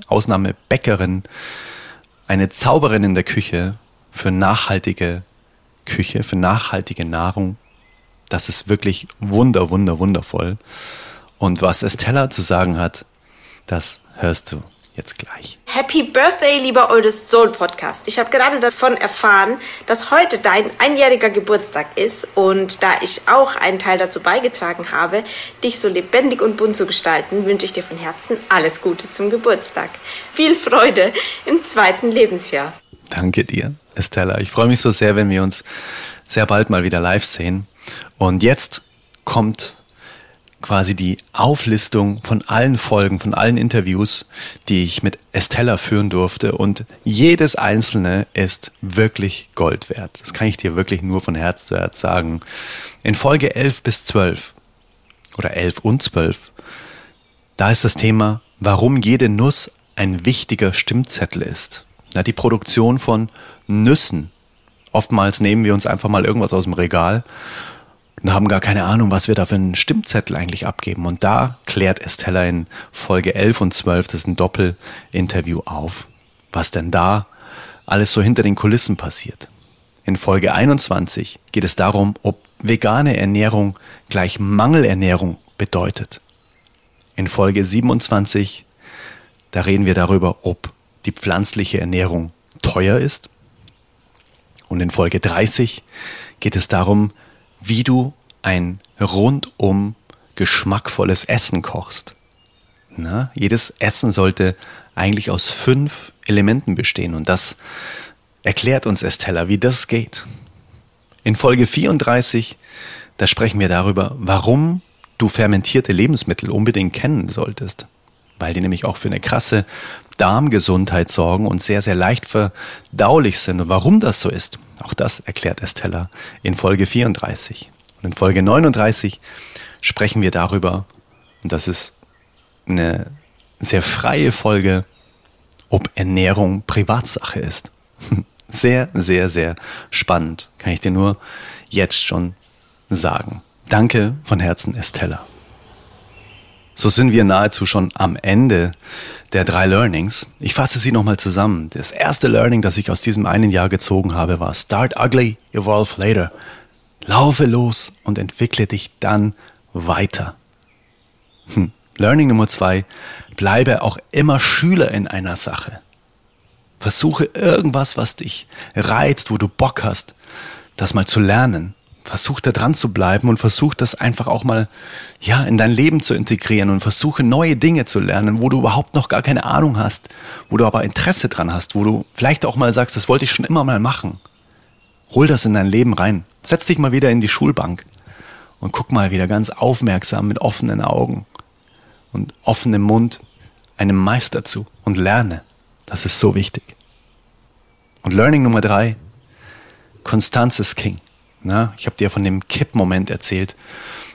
Ausnahmebäckerin, eine Zauberin in der Küche für nachhaltige Küche, für nachhaltige Nahrung. Das ist wirklich wunder, wunder, wundervoll. Und was Estella zu sagen hat, das hörst du jetzt gleich. Happy Birthday, lieber Oldest Soul Podcast. Ich habe gerade davon erfahren, dass heute dein einjähriger Geburtstag ist und da ich auch einen Teil dazu beigetragen habe, dich so lebendig und bunt zu gestalten, wünsche ich dir von Herzen alles Gute zum Geburtstag. Viel Freude im zweiten Lebensjahr. Danke dir, Estella. Ich freue mich so sehr, wenn wir uns sehr bald mal wieder live sehen. Und jetzt kommt quasi die Auflistung von allen Folgen, von allen Interviews, die ich mit Estella führen durfte. Und jedes einzelne ist wirklich Gold wert. Das kann ich dir wirklich nur von Herz zu Herz sagen. In Folge 11 bis 12 oder 11 und 12, da ist das Thema, warum jede Nuss ein wichtiger Stimmzettel ist. Na, die Produktion von Nüssen. Oftmals nehmen wir uns einfach mal irgendwas aus dem Regal und haben gar keine Ahnung, was wir da für einen Stimmzettel eigentlich abgeben. Und da klärt Estella in Folge 11 und 12, das ist ein Doppelinterview auf, was denn da alles so hinter den Kulissen passiert. In Folge 21 geht es darum, ob vegane Ernährung gleich Mangelernährung bedeutet. In Folge 27, da reden wir darüber, ob die pflanzliche Ernährung teuer ist. Und in Folge 30 geht es darum, wie du ein rundum geschmackvolles Essen kochst. Na, jedes Essen sollte eigentlich aus fünf Elementen bestehen und das erklärt uns Estella, wie das geht. In Folge 34, da sprechen wir darüber, warum du fermentierte Lebensmittel unbedingt kennen solltest, weil die nämlich auch für eine krasse Darmgesundheit sorgen und sehr, sehr leicht verdaulich sind. Und warum das so ist, auch das erklärt Estella in Folge 34. Und in Folge 39 sprechen wir darüber, und das ist eine sehr freie Folge, ob Ernährung Privatsache ist. Sehr, sehr, sehr spannend, kann ich dir nur jetzt schon sagen. Danke von Herzen, Estella. So sind wir nahezu schon am Ende der drei Learnings. Ich fasse sie nochmal zusammen. Das erste Learning, das ich aus diesem einen Jahr gezogen habe, war Start ugly, evolve later. Laufe los und entwickle dich dann weiter. Hm. Learning Nummer zwei, bleibe auch immer Schüler in einer Sache. Versuche irgendwas, was dich reizt, wo du Bock hast, das mal zu lernen. Versuch da dran zu bleiben und versuch das einfach auch mal, ja, in dein Leben zu integrieren und versuche neue Dinge zu lernen, wo du überhaupt noch gar keine Ahnung hast, wo du aber Interesse dran hast, wo du vielleicht auch mal sagst, das wollte ich schon immer mal machen. Hol das in dein Leben rein. Setz dich mal wieder in die Schulbank und guck mal wieder ganz aufmerksam mit offenen Augen und offenem Mund einem Meister zu und lerne. Das ist so wichtig. Und Learning Nummer drei, Konstanz ist King. Na, ich habe dir von dem Kippmoment erzählt,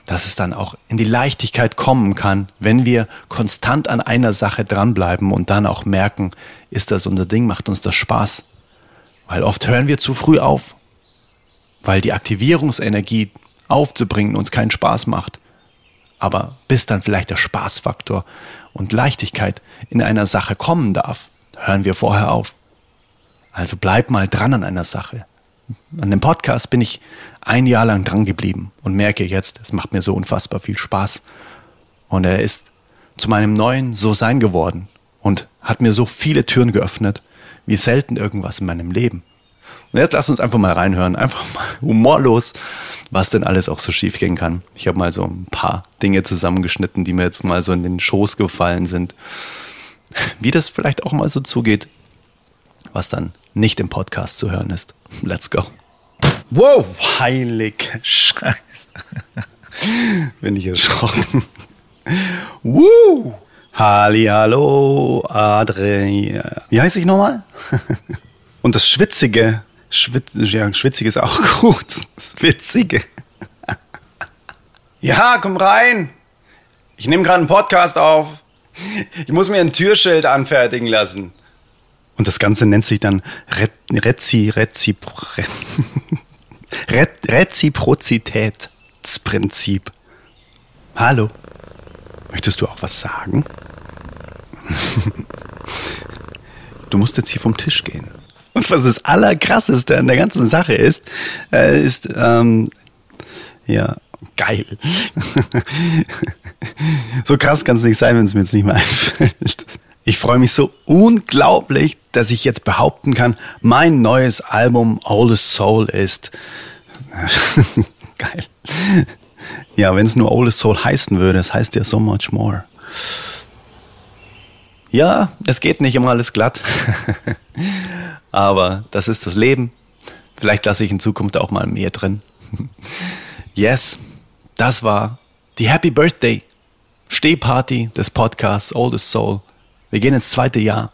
dass es dann auch in die Leichtigkeit kommen kann, wenn wir konstant an einer Sache dranbleiben und dann auch merken, ist das unser Ding, macht uns das Spaß. Weil oft hören wir zu früh auf, weil die Aktivierungsenergie aufzubringen uns keinen Spaß macht. Aber bis dann vielleicht der Spaßfaktor und Leichtigkeit in einer Sache kommen darf, hören wir vorher auf. Also bleib mal dran an einer Sache. An dem Podcast bin ich ein Jahr lang dran geblieben und merke jetzt, es macht mir so unfassbar viel Spaß. Und er ist zu meinem neuen So-Sein geworden und hat mir so viele Türen geöffnet, wie selten irgendwas in meinem Leben. Und jetzt lass uns einfach mal reinhören, einfach mal humorlos, was denn alles auch so schief gehen kann. Ich habe mal so ein paar Dinge zusammengeschnitten, die mir jetzt mal so in den Schoß gefallen sind. Wie das vielleicht auch mal so zugeht, was dann nicht im Podcast zu hören ist. Let's go. Wow, heilig Scheiße. Bin ich erschrocken. Woo! Halli, hallo, Adri. Wie heiße ich nochmal? Und das Schwitzige, Schwitz, ja, Schwitzige ist auch gut. Das Witzige. Ja, komm rein. Ich nehme gerade einen Podcast auf. Ich muss mir ein Türschild anfertigen lassen. Und das Ganze nennt sich dann Re Rezi, Rezipro Re Reziprozitätsprinzip. Hallo. Möchtest du auch was sagen? du musst jetzt hier vom Tisch gehen. Und was das Allerkrasseste an der ganzen Sache ist, äh, ist, ähm, ja, geil. so krass kann es nicht sein, wenn es mir jetzt nicht mehr einfällt. Ich freue mich so unglaublich, dass ich jetzt behaupten kann, mein neues Album Oldest Soul ist geil. Ja, wenn es nur Oldest Soul heißen würde, es heißt ja so much more. Ja, es geht nicht immer alles glatt. Aber das ist das Leben. Vielleicht lasse ich in Zukunft auch mal mehr drin. Yes, das war die Happy Birthday Stehparty des Podcasts Oldest Soul. Wir gehen ins zweite Jahr.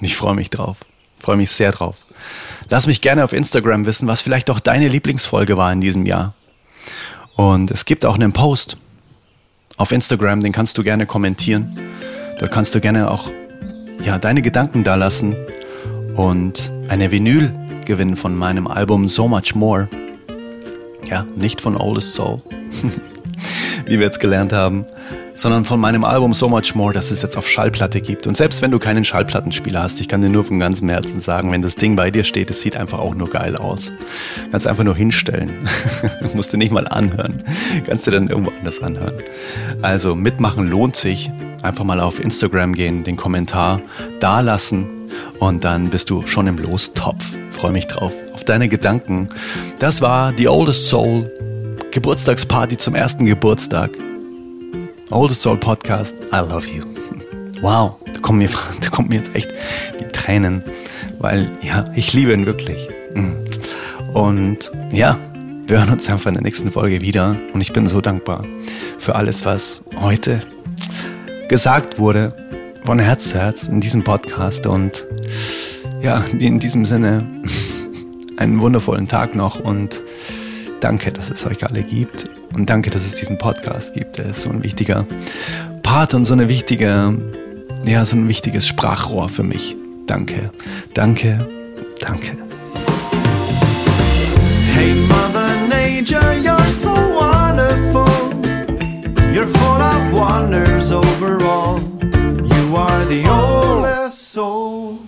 Ich freue mich drauf. Freue mich sehr drauf. Lass mich gerne auf Instagram wissen, was vielleicht auch deine Lieblingsfolge war in diesem Jahr. Und es gibt auch einen Post auf Instagram, den kannst du gerne kommentieren. Dort kannst du gerne auch ja, deine Gedanken da lassen und eine Vinyl gewinnen von meinem Album So Much More. Ja, nicht von Oldest Soul, wie wir jetzt gelernt haben, sondern von meinem Album So Much More, das es jetzt auf Schallplatte gibt. Und selbst wenn du keinen Schallplattenspieler hast, ich kann dir nur vom ganzen Herzen sagen, wenn das Ding bei dir steht, es sieht einfach auch nur geil aus. Kannst einfach nur hinstellen. musst du nicht mal anhören. Kannst du dann irgendwo anders anhören. Also mitmachen lohnt sich. Einfach mal auf Instagram gehen, den Kommentar da lassen und dann bist du schon im Lostopf. Freue mich drauf. Auf deine Gedanken. Das war die Oldest Soul Geburtstagsparty zum ersten Geburtstag. Oldest Soul Podcast. I love you. Wow, da kommen mir, da kommen mir jetzt echt die Tränen, weil ja, ich liebe ihn wirklich. Mm. Und ja, wir hören uns einfach in der nächsten Folge wieder und ich bin so dankbar für alles, was heute gesagt wurde von Herz zu Herz in diesem Podcast und ja, in diesem Sinne einen wundervollen Tag noch und danke, dass es euch alle gibt und danke, dass es diesen Podcast gibt. Der ist so ein wichtiger Part und so eine wichtige, ja, so ein wichtiges Sprachrohr für mich. Danke, danke, danke. Hey Mother Nature, you're so wonderful. You're full of wonders overall. You are the oldest soul.